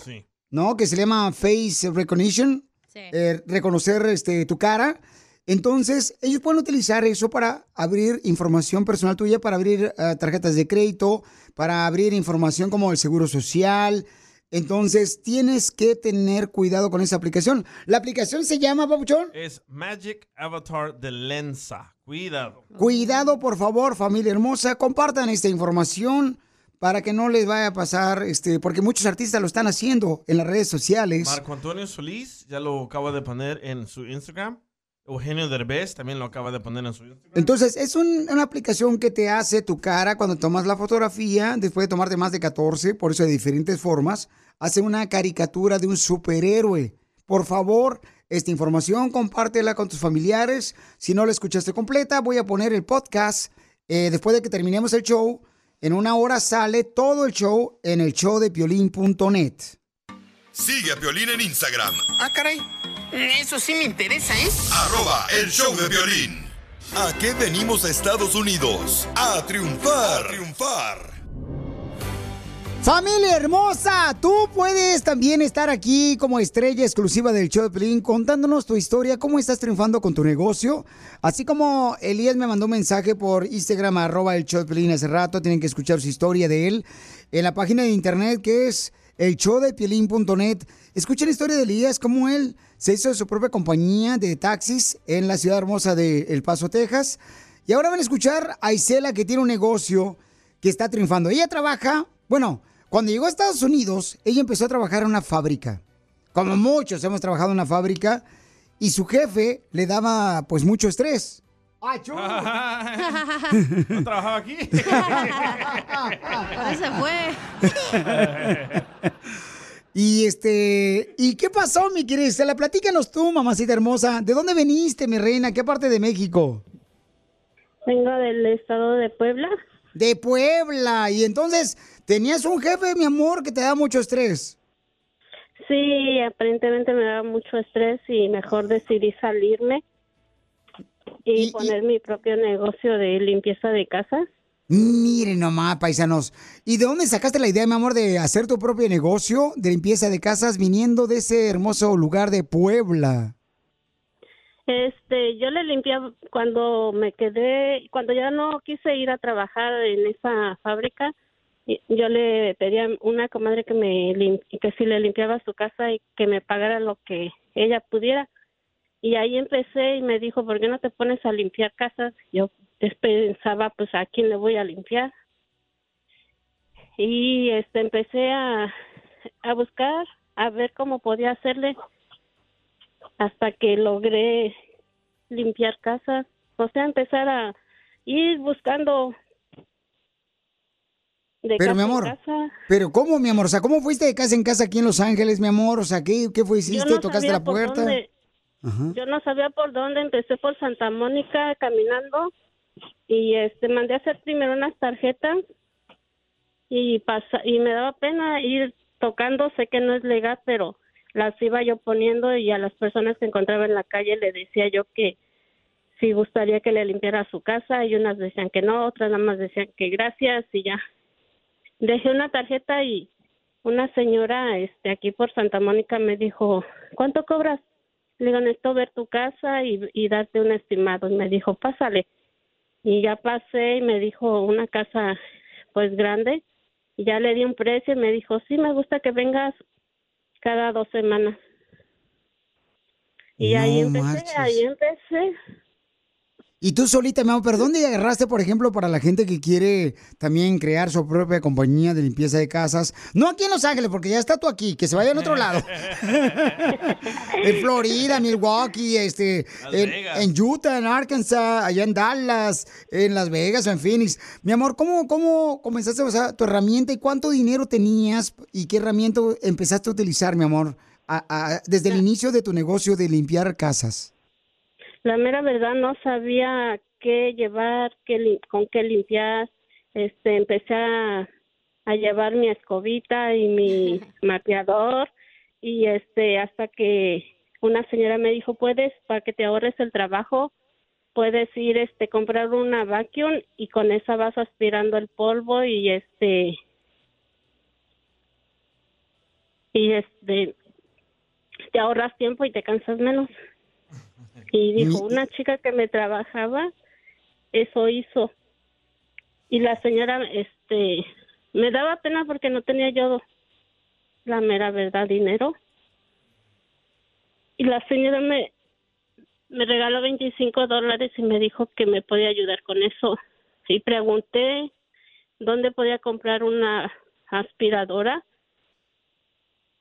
¿no? Que se llama Face Recognition, eh, reconocer este, tu cara. Entonces, ellos pueden utilizar eso para abrir información personal tuya, para abrir eh, tarjetas de crédito, para abrir información como el seguro social. Entonces, tienes que tener cuidado con esa aplicación. La aplicación se llama, Papuchón. Es Magic Avatar de Lensa. Cuidado. Cuidado, por favor, familia hermosa. Compartan esta información para que no les vaya a pasar, este, porque muchos artistas lo están haciendo en las redes sociales. Marco Antonio Solís ya lo acaba de poner en su Instagram. Eugenio Derbez también lo acaba de poner en su Instagram. Entonces, es un- una aplicación que te hace tu cara cuando tomas la fotografía, después de tomarte más de 14, por eso de diferentes formas, hace una caricatura de un superhéroe. Por favor, esta información compártela con tus familiares. Si no la escuchaste completa, voy a poner el podcast eh, después de que terminemos el show. En una hora sale todo el show en el showdepiolín.net. Sigue a Piolín en Instagram, Ah, caray. Eso sí me interesa, ¿eh? arroba el show de violín. ¿A qué venimos a Estados Unidos? A triunfar. A triunfar. Familia hermosa, tú puedes también estar aquí como estrella exclusiva del show de Pelín contándonos tu historia, cómo estás triunfando con tu negocio. Así como Elías me mandó un mensaje por Instagram, arroba el show de Pelín hace rato, tienen que escuchar su historia de él en la página de internet que es el showdepiolín.net. Escuchen la historia de Elías, cómo él se hizo de su propia compañía de taxis en la ciudad hermosa de El Paso, Texas. Y ahora van a escuchar a Isela que tiene un negocio que está triunfando. Ella trabaja, bueno, cuando llegó a Estados Unidos, ella empezó a trabajar en una fábrica. Como muchos hemos trabajado en una fábrica y su jefe le daba pues mucho estrés. ¿No trabajaba aquí? Por eso fue. Y este, ¿y qué pasó, mi querida Isela? Platícanos tú, mamacita hermosa. ¿De dónde veniste, mi reina? ¿Qué parte de México? Vengo del estado de Puebla. De Puebla. Y entonces, tenías un jefe, mi amor, que te da mucho estrés. Sí, aparentemente me daba mucho estrés y mejor decidí salirme y, poner mi propio negocio de limpieza de casas. Miren nomás, paisanos. ¿Y de dónde sacaste la idea, mi amor, de hacer tu propio negocio de limpieza de casas viniendo de ese hermoso lugar de Puebla? Este, yo le limpiaba cuando me quedé, cuando ya no quise ir a trabajar en esa fábrica, yo le pedía a una comadre que me que si le limpiaba su casa y que me pagara lo que ella pudiera. Y ahí empecé y me dijo, ¿por qué no te pones a limpiar casas? Yo pensaba, pues, ¿a quién le voy a limpiar? Y este empecé a, a buscar, a ver cómo podía hacerle hasta que logré limpiar casas, o sea, empezar a ir buscando de Pero, casa mi en amor, casa. ¿pero cómo, mi amor? O sea, ¿cómo fuiste de casa en casa aquí en Los Ángeles, mi amor? O sea, ¿qué, qué fue? Yo ¿Hiciste? no ¿Tocaste sabía la por puerta? dónde- Yo no sabía por dónde, empecé por Santa Mónica caminando y este mandé a hacer primero unas tarjetas y pasa y me daba pena ir tocando, sé que no es legal, pero las iba yo poniendo y a las personas que encontraba en la calle le decía yo que si gustaría que le limpiara su casa y unas decían que no, otras nada más decían que gracias y ya. Dejé una tarjeta y una señora este aquí por Santa Mónica me dijo, "¿Cuánto cobras?" Le digo, necesito ver tu casa y, y darte un estimado. Y me dijo, pásale. Y ya pasé y me dijo una casa pues grande. Y ya le di un precio y me dijo, sí, me gusta que vengas cada dos semanas. Y ahí empecé, marches. ahí empecé. Y tú solita, mi amor, pero ¿dónde agarraste, por ejemplo, para la gente que quiere también crear su propia compañía de limpieza de casas? No aquí en Los Ángeles, porque ya está tú aquí, que se vaya en otro lado. en Florida, Milwaukee, este, en, en Utah, en Arkansas, allá en Dallas, en Las Vegas o en Phoenix. Mi amor, ¿cómo, cómo comenzaste a usar tu herramienta y cuánto dinero tenías y qué herramienta empezaste a utilizar, mi amor, a- a- desde el inicio de tu negocio de limpiar casas? La mera verdad no sabía qué llevar, qué con qué limpiar. Este, empecé a, a llevar mi escobita y mi mapeador y este hasta que una señora me dijo, "Puedes para que te ahorres el trabajo, puedes ir este comprar una vacuum y con esa vas aspirando el polvo y este y este te ahorras tiempo y te cansas menos." Y dijo, una chica que me trabajaba, eso hizo. Y la señora, este, me daba pena porque no tenía yo la mera verdad dinero. Y la señora me, me regaló 25 dólares y me dijo que me podía ayudar con eso. Y pregunté dónde podía comprar una aspiradora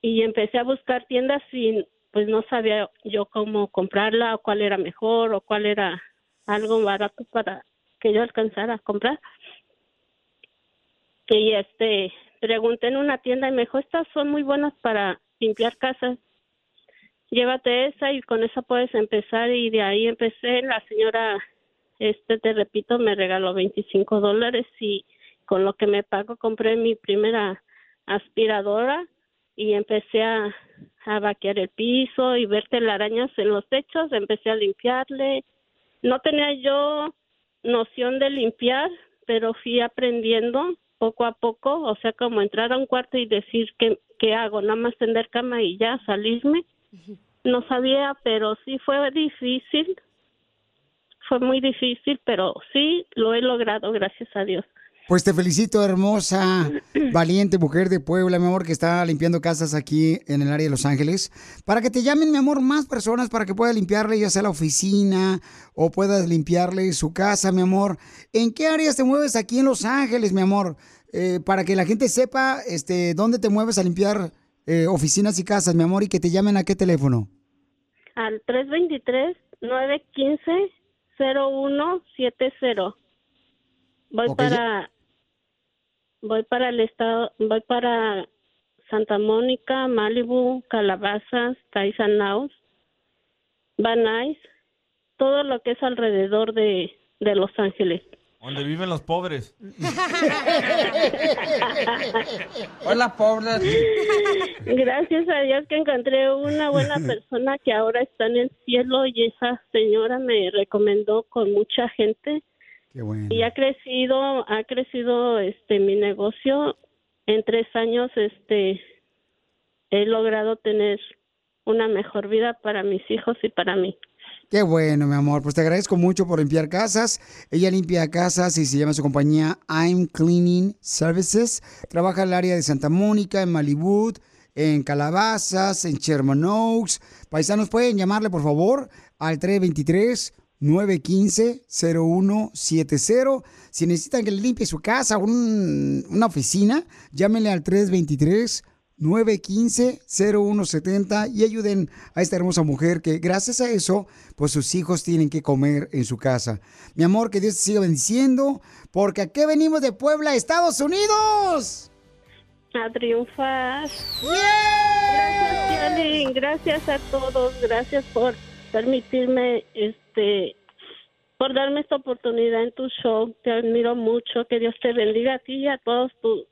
y empecé a buscar tiendas y pues no sabía yo cómo comprarla o cuál era mejor o cuál era algo barato para que yo alcanzara a comprar. Y este pregunté en una tienda y me dijo, estas son muy buenas para limpiar casas. Llévate esa y con esa puedes empezar y de ahí empecé. La señora, este te repito, me regaló 25 dólares y con lo que me pago compré mi primera aspiradora y empecé a, a vaquear el piso y ver telarañas en los techos, empecé a limpiarle. No tenía yo noción de limpiar, pero fui aprendiendo poco a poco, o sea, como entrar a un cuarto y decir qué, qué hago, nada más tender cama y ya salirme. No sabía, pero sí fue difícil, fue muy difícil, pero sí lo he logrado, gracias a Dios. Pues te felicito, hermosa, valiente mujer de Puebla, mi amor, que está limpiando casas aquí en el área de Los Ángeles. Para que te llamen, mi amor, más personas para que puedas limpiarle ya sea la oficina o puedas limpiarle su casa, mi amor. ¿En qué áreas te mueves aquí en Los Ángeles, mi amor? Eh, para que la gente sepa este, dónde te mueves a limpiar eh, oficinas y casas, mi amor, y que te llamen a qué teléfono. Al 323-915-0170. Voy para voy para el estado, voy para Santa Mónica, Malibu, Calabazas, Tyson House, Van Nuys, todo lo que es alrededor de, de Los Ángeles. Donde viven los pobres. Hola, pobres. Gracias a Dios que encontré una buena persona que ahora está en el cielo y esa señora me recomendó con mucha gente y ha crecido, ha crecido este mi negocio. En tres años, este, he logrado tener una mejor vida para mis hijos y para mí. Qué bueno, mi amor. Pues te agradezco mucho por limpiar casas. Ella limpia casas y se llama su compañía I'm Cleaning Services. Trabaja en el área de Santa Mónica, en Malibu, en Calabazas, en Sherman Oaks. Paisanos, pueden llamarle, por favor, al 323 915-0170. Si necesitan que le limpie su casa o un- una oficina, llámenle al 323-915-0170 y ayuden a esta hermosa mujer que gracias a eso, pues sus hijos tienen que comer en su casa. Mi amor, que Dios te siga bendiciendo, porque aquí venimos de Puebla, Estados Unidos. A triunfar. Gracias. Gracias a todos. Gracias por permitirme, este, por darme esta oportunidad en tu show. Te admiro mucho. Que Dios te bendiga a ti y a todos tu,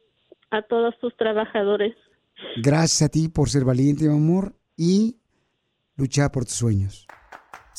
a todos tus trabajadores. Gracias a ti por ser valiente, mi amor, y luchar por tus sueños.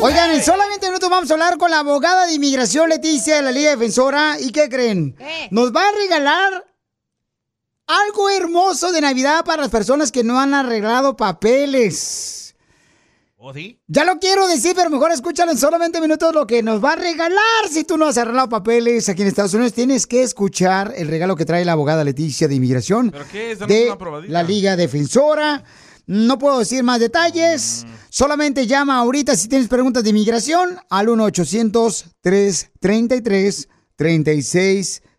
Oigan, en solamente minutos vamos a hablar con la abogada de inmigración Leticia de la Liga Defensora. ¿Y qué creen? Nos va a regalar algo hermoso de Navidad para las personas que no han arreglado papeles. ¿Oh, sí? Ya lo quiero decir, pero mejor escúchalo en solamente minutos lo que nos va a regalar si tú no has arreglado papeles aquí en Estados Unidos. Tienes que escuchar el regalo que trae la abogada Leticia de Inmigración ¿Pero qué es? De una probadita. la Liga Defensora. No puedo decir más detalles. Mm. Solamente llama ahorita si tienes preguntas de inmigración al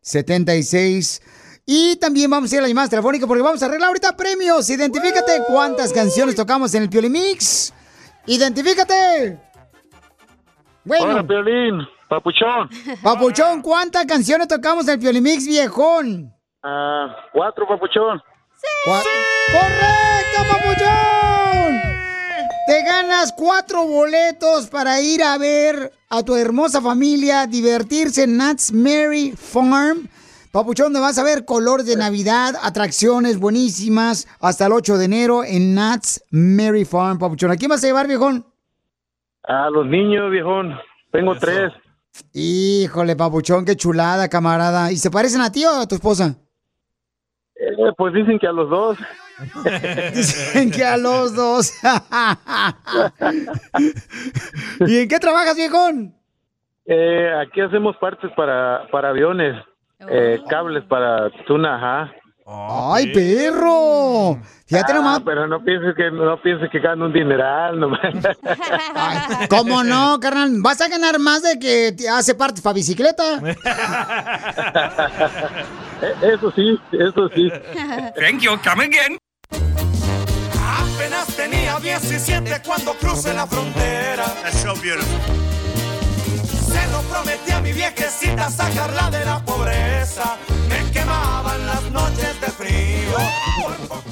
1-800-333-3676. Y también vamos a ir a las llamadas telefónicas porque vamos a arreglar ahorita premios. Identifícate cuántas canciones tocamos en el Piolimix. Identifícate. Bueno. Hola, Piolín, papuchón. Papuchón, ¿cuántas canciones tocamos en el Piolimix, viejón? Ah, cuatro, papuchón. Cua- ¡Correcto, papuchón! Te ganas cuatro boletos para ir a ver a tu hermosa familia, divertirse en Nuts Mary Farm. Papuchón, donde vas a ver colores de Navidad, atracciones buenísimas, hasta el 8 de enero en Nuts Mary Farm, Papuchón. ¿A quién vas a llevar, viejón? A los niños, viejón. Tengo tres. Híjole, Papuchón, qué chulada, camarada. ¿Y se parecen a ti o a tu esposa? Eh, pues dicen que a los dos. Dicen que a los dos. ¿Y en qué trabajas, viejón? Eh, aquí hacemos partes para, para aviones. Eh, cables para tuna, ajá. ¡Ay, perro! Fíjate Ah, nomás. pero no pienses que no pienses que gano un dineral nomás. ¿Cómo no, carnal? ¿Vas a ganar más de que te hace partes para bicicleta? Eh, eso sí, eso sí. Thank you, come again. Apenas tenía 17 cuando crucé la frontera. That's so beautiful. Se lo prometí a mi viejecita sacarla de la pobreza. Me quemaban las noches de frío.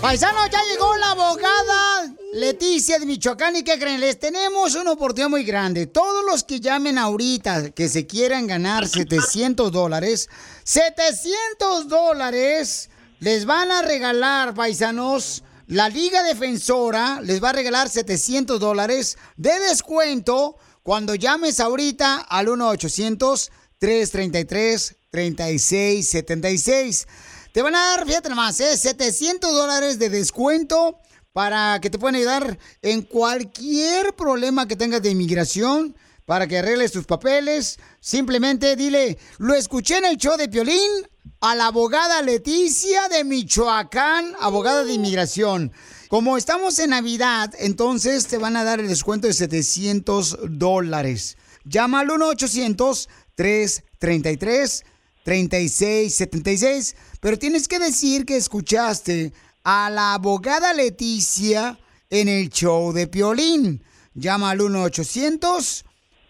Paisano, ya llegó la abogada Leticia de Michoacán y ¿qué creen? Les tenemos una oportunidad muy grande. Todos los que llamen ahorita que se quieran ganar 700 dólares, 700 dólares les van a regalar, paisanos. La Liga Defensora les va a regalar 700 dólares de descuento cuando llames ahorita al 1-800-333-3676. Te van a dar, fíjate nomás, ¿eh? 700 dólares de descuento para que te puedan ayudar en cualquier problema que tengas de inmigración, para que arregles tus papeles. Simplemente dile, lo escuché en el show de Piolín a la abogada Leticia de Michoacán, abogada de inmigración. Como estamos en Navidad, entonces te van a dar el descuento de 700 dólares. Llama al 1-800-333-3676, pero tienes que decir que escuchaste a la abogada Leticia en el show de Piolín. Llama al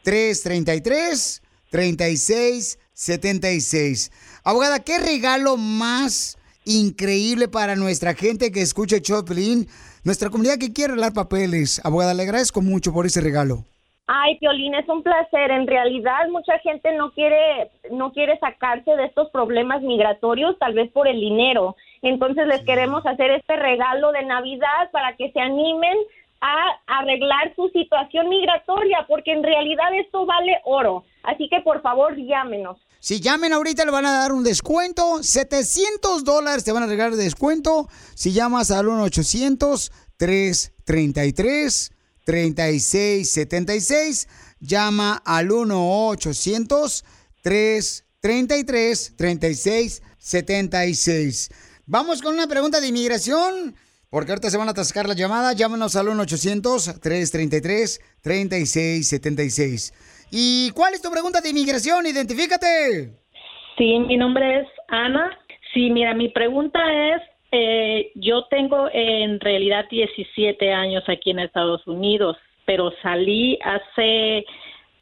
1-800-333-3676. Abogada, ¿qué regalo más increíble para nuestra gente que escucha Piolín? Nuestra comunidad que quiere arreglar papeles. Abogada, le agradezco mucho por ese regalo. Ay, Piolín, es un placer. En realidad, mucha gente no quiere, no quiere sacarse de estos problemas migratorios, tal vez por el dinero. Entonces, les queremos hacer este regalo de Navidad para que se animen a arreglar su situación migratoria, porque en realidad esto vale oro. Así que, por favor, llámenos. Si llamen ahorita le van a dar un descuento, 700 dólares te van a regalar de descuento si llamas al 1-800-333-3676. Llama al 1-800-333-3676. Vamos con una pregunta de inmigración, porque ahorita se van a atascar la llamada. Llámanos al 1-800-333-3676. ¿Y cuál es tu pregunta de inmigración? Identifícate. Sí, mi nombre es Ana. Sí, mira, mi pregunta es, eh, yo tengo en realidad 17 años aquí en Estados Unidos, pero salí hace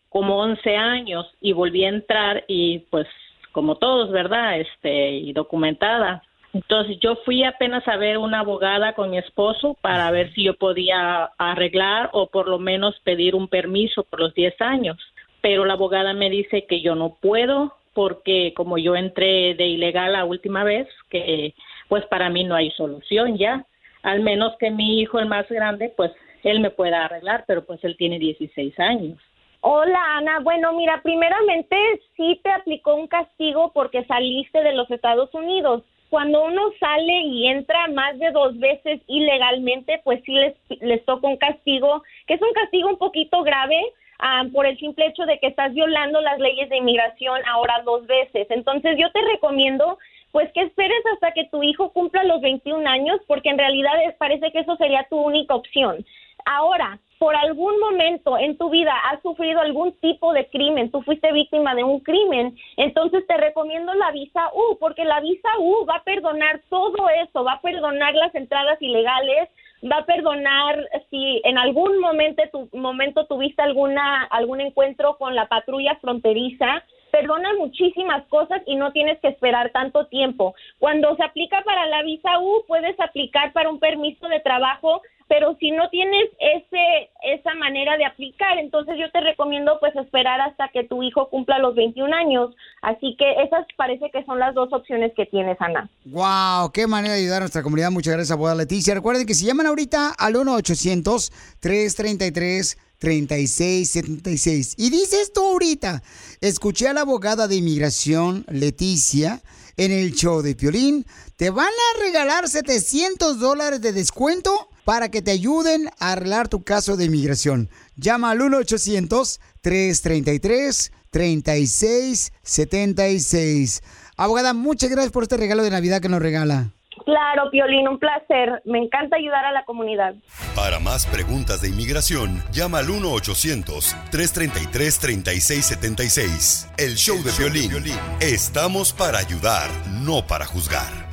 como 11 años y volví a entrar y pues como todos, ¿verdad? Este, y documentada. Entonces yo fui apenas a ver una abogada con mi esposo para ver si yo podía arreglar o por lo menos pedir un permiso por los 10 años. Pero la abogada me dice que yo no puedo porque como yo entré de ilegal la última vez, que pues para mí no hay solución ya. Al menos que mi hijo, el más grande, pues él me pueda arreglar, pero pues él tiene 16 años. Hola Ana, bueno mira, primeramente sí te aplicó un castigo porque saliste de los Estados Unidos. Cuando uno sale y entra más de dos veces ilegalmente, pues sí les, les toca un castigo, que es un castigo un poquito grave ah, por el simple hecho de que estás violando las leyes de inmigración ahora dos veces. Entonces yo te recomiendo pues que esperes hasta que tu hijo cumpla los 21 años, porque en realidad parece que eso sería tu única opción. Ahora, por algún momento en tu vida has sufrido algún tipo de crimen, tú fuiste víctima de un crimen, entonces te recomiendo la visa U, porque la visa U va a perdonar todo eso, va a perdonar las entradas ilegales, va a perdonar si en algún momento, tu, momento tuviste alguna, algún encuentro con la patrulla fronteriza, perdona muchísimas cosas y no tienes que esperar tanto tiempo. Cuando se aplica para la visa U, puedes aplicar para un permiso de trabajo, pero si no tienes ese esa manera de aplicar, entonces yo te recomiendo pues esperar hasta que tu hijo cumpla los 21 años. Así que esas parece que son las dos opciones que tienes, Ana. Wow, qué manera de ayudar a nuestra comunidad. Muchas gracias, abogada Leticia. Recuerden que si llaman ahorita al 1-800-333-3676. Y dices tú ahorita, escuché a la abogada de inmigración, Leticia, en el show de Piolín. Te van a regalar 700 dólares de descuento para que te ayuden a arreglar tu caso de inmigración. Llama al 1-800-333-3676. Abogada, muchas gracias por este regalo de Navidad que nos regala. Claro, Piolín, un placer. Me encanta ayudar a la comunidad. Para más preguntas de inmigración, llama al 1-800-333-3676. El show de violín. Estamos para ayudar, no para juzgar.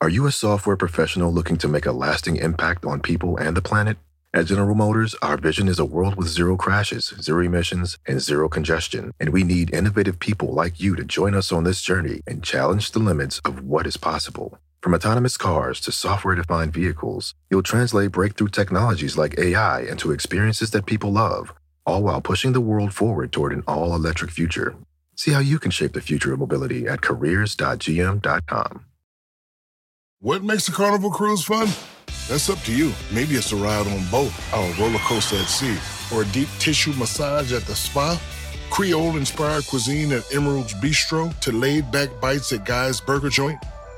Are you a software professional looking to make a lasting impact on people and the planet? At General Motors, our vision is a world with zero crashes, zero emissions, and zero congestion. And we need innovative people like you to join us on this journey and challenge the limits of what is possible. From autonomous cars to software defined vehicles, you'll translate breakthrough technologies like AI into experiences that people love, all while pushing the world forward toward an all electric future. See how you can shape the future of mobility at careers.gm.com. What makes a carnival cruise fun? That's up to you. Maybe it's a ride on boat, or a roller coaster at sea, or a deep tissue massage at the spa. Creole inspired cuisine at Emerald's Bistro to laid back bites at Guy's Burger Joint.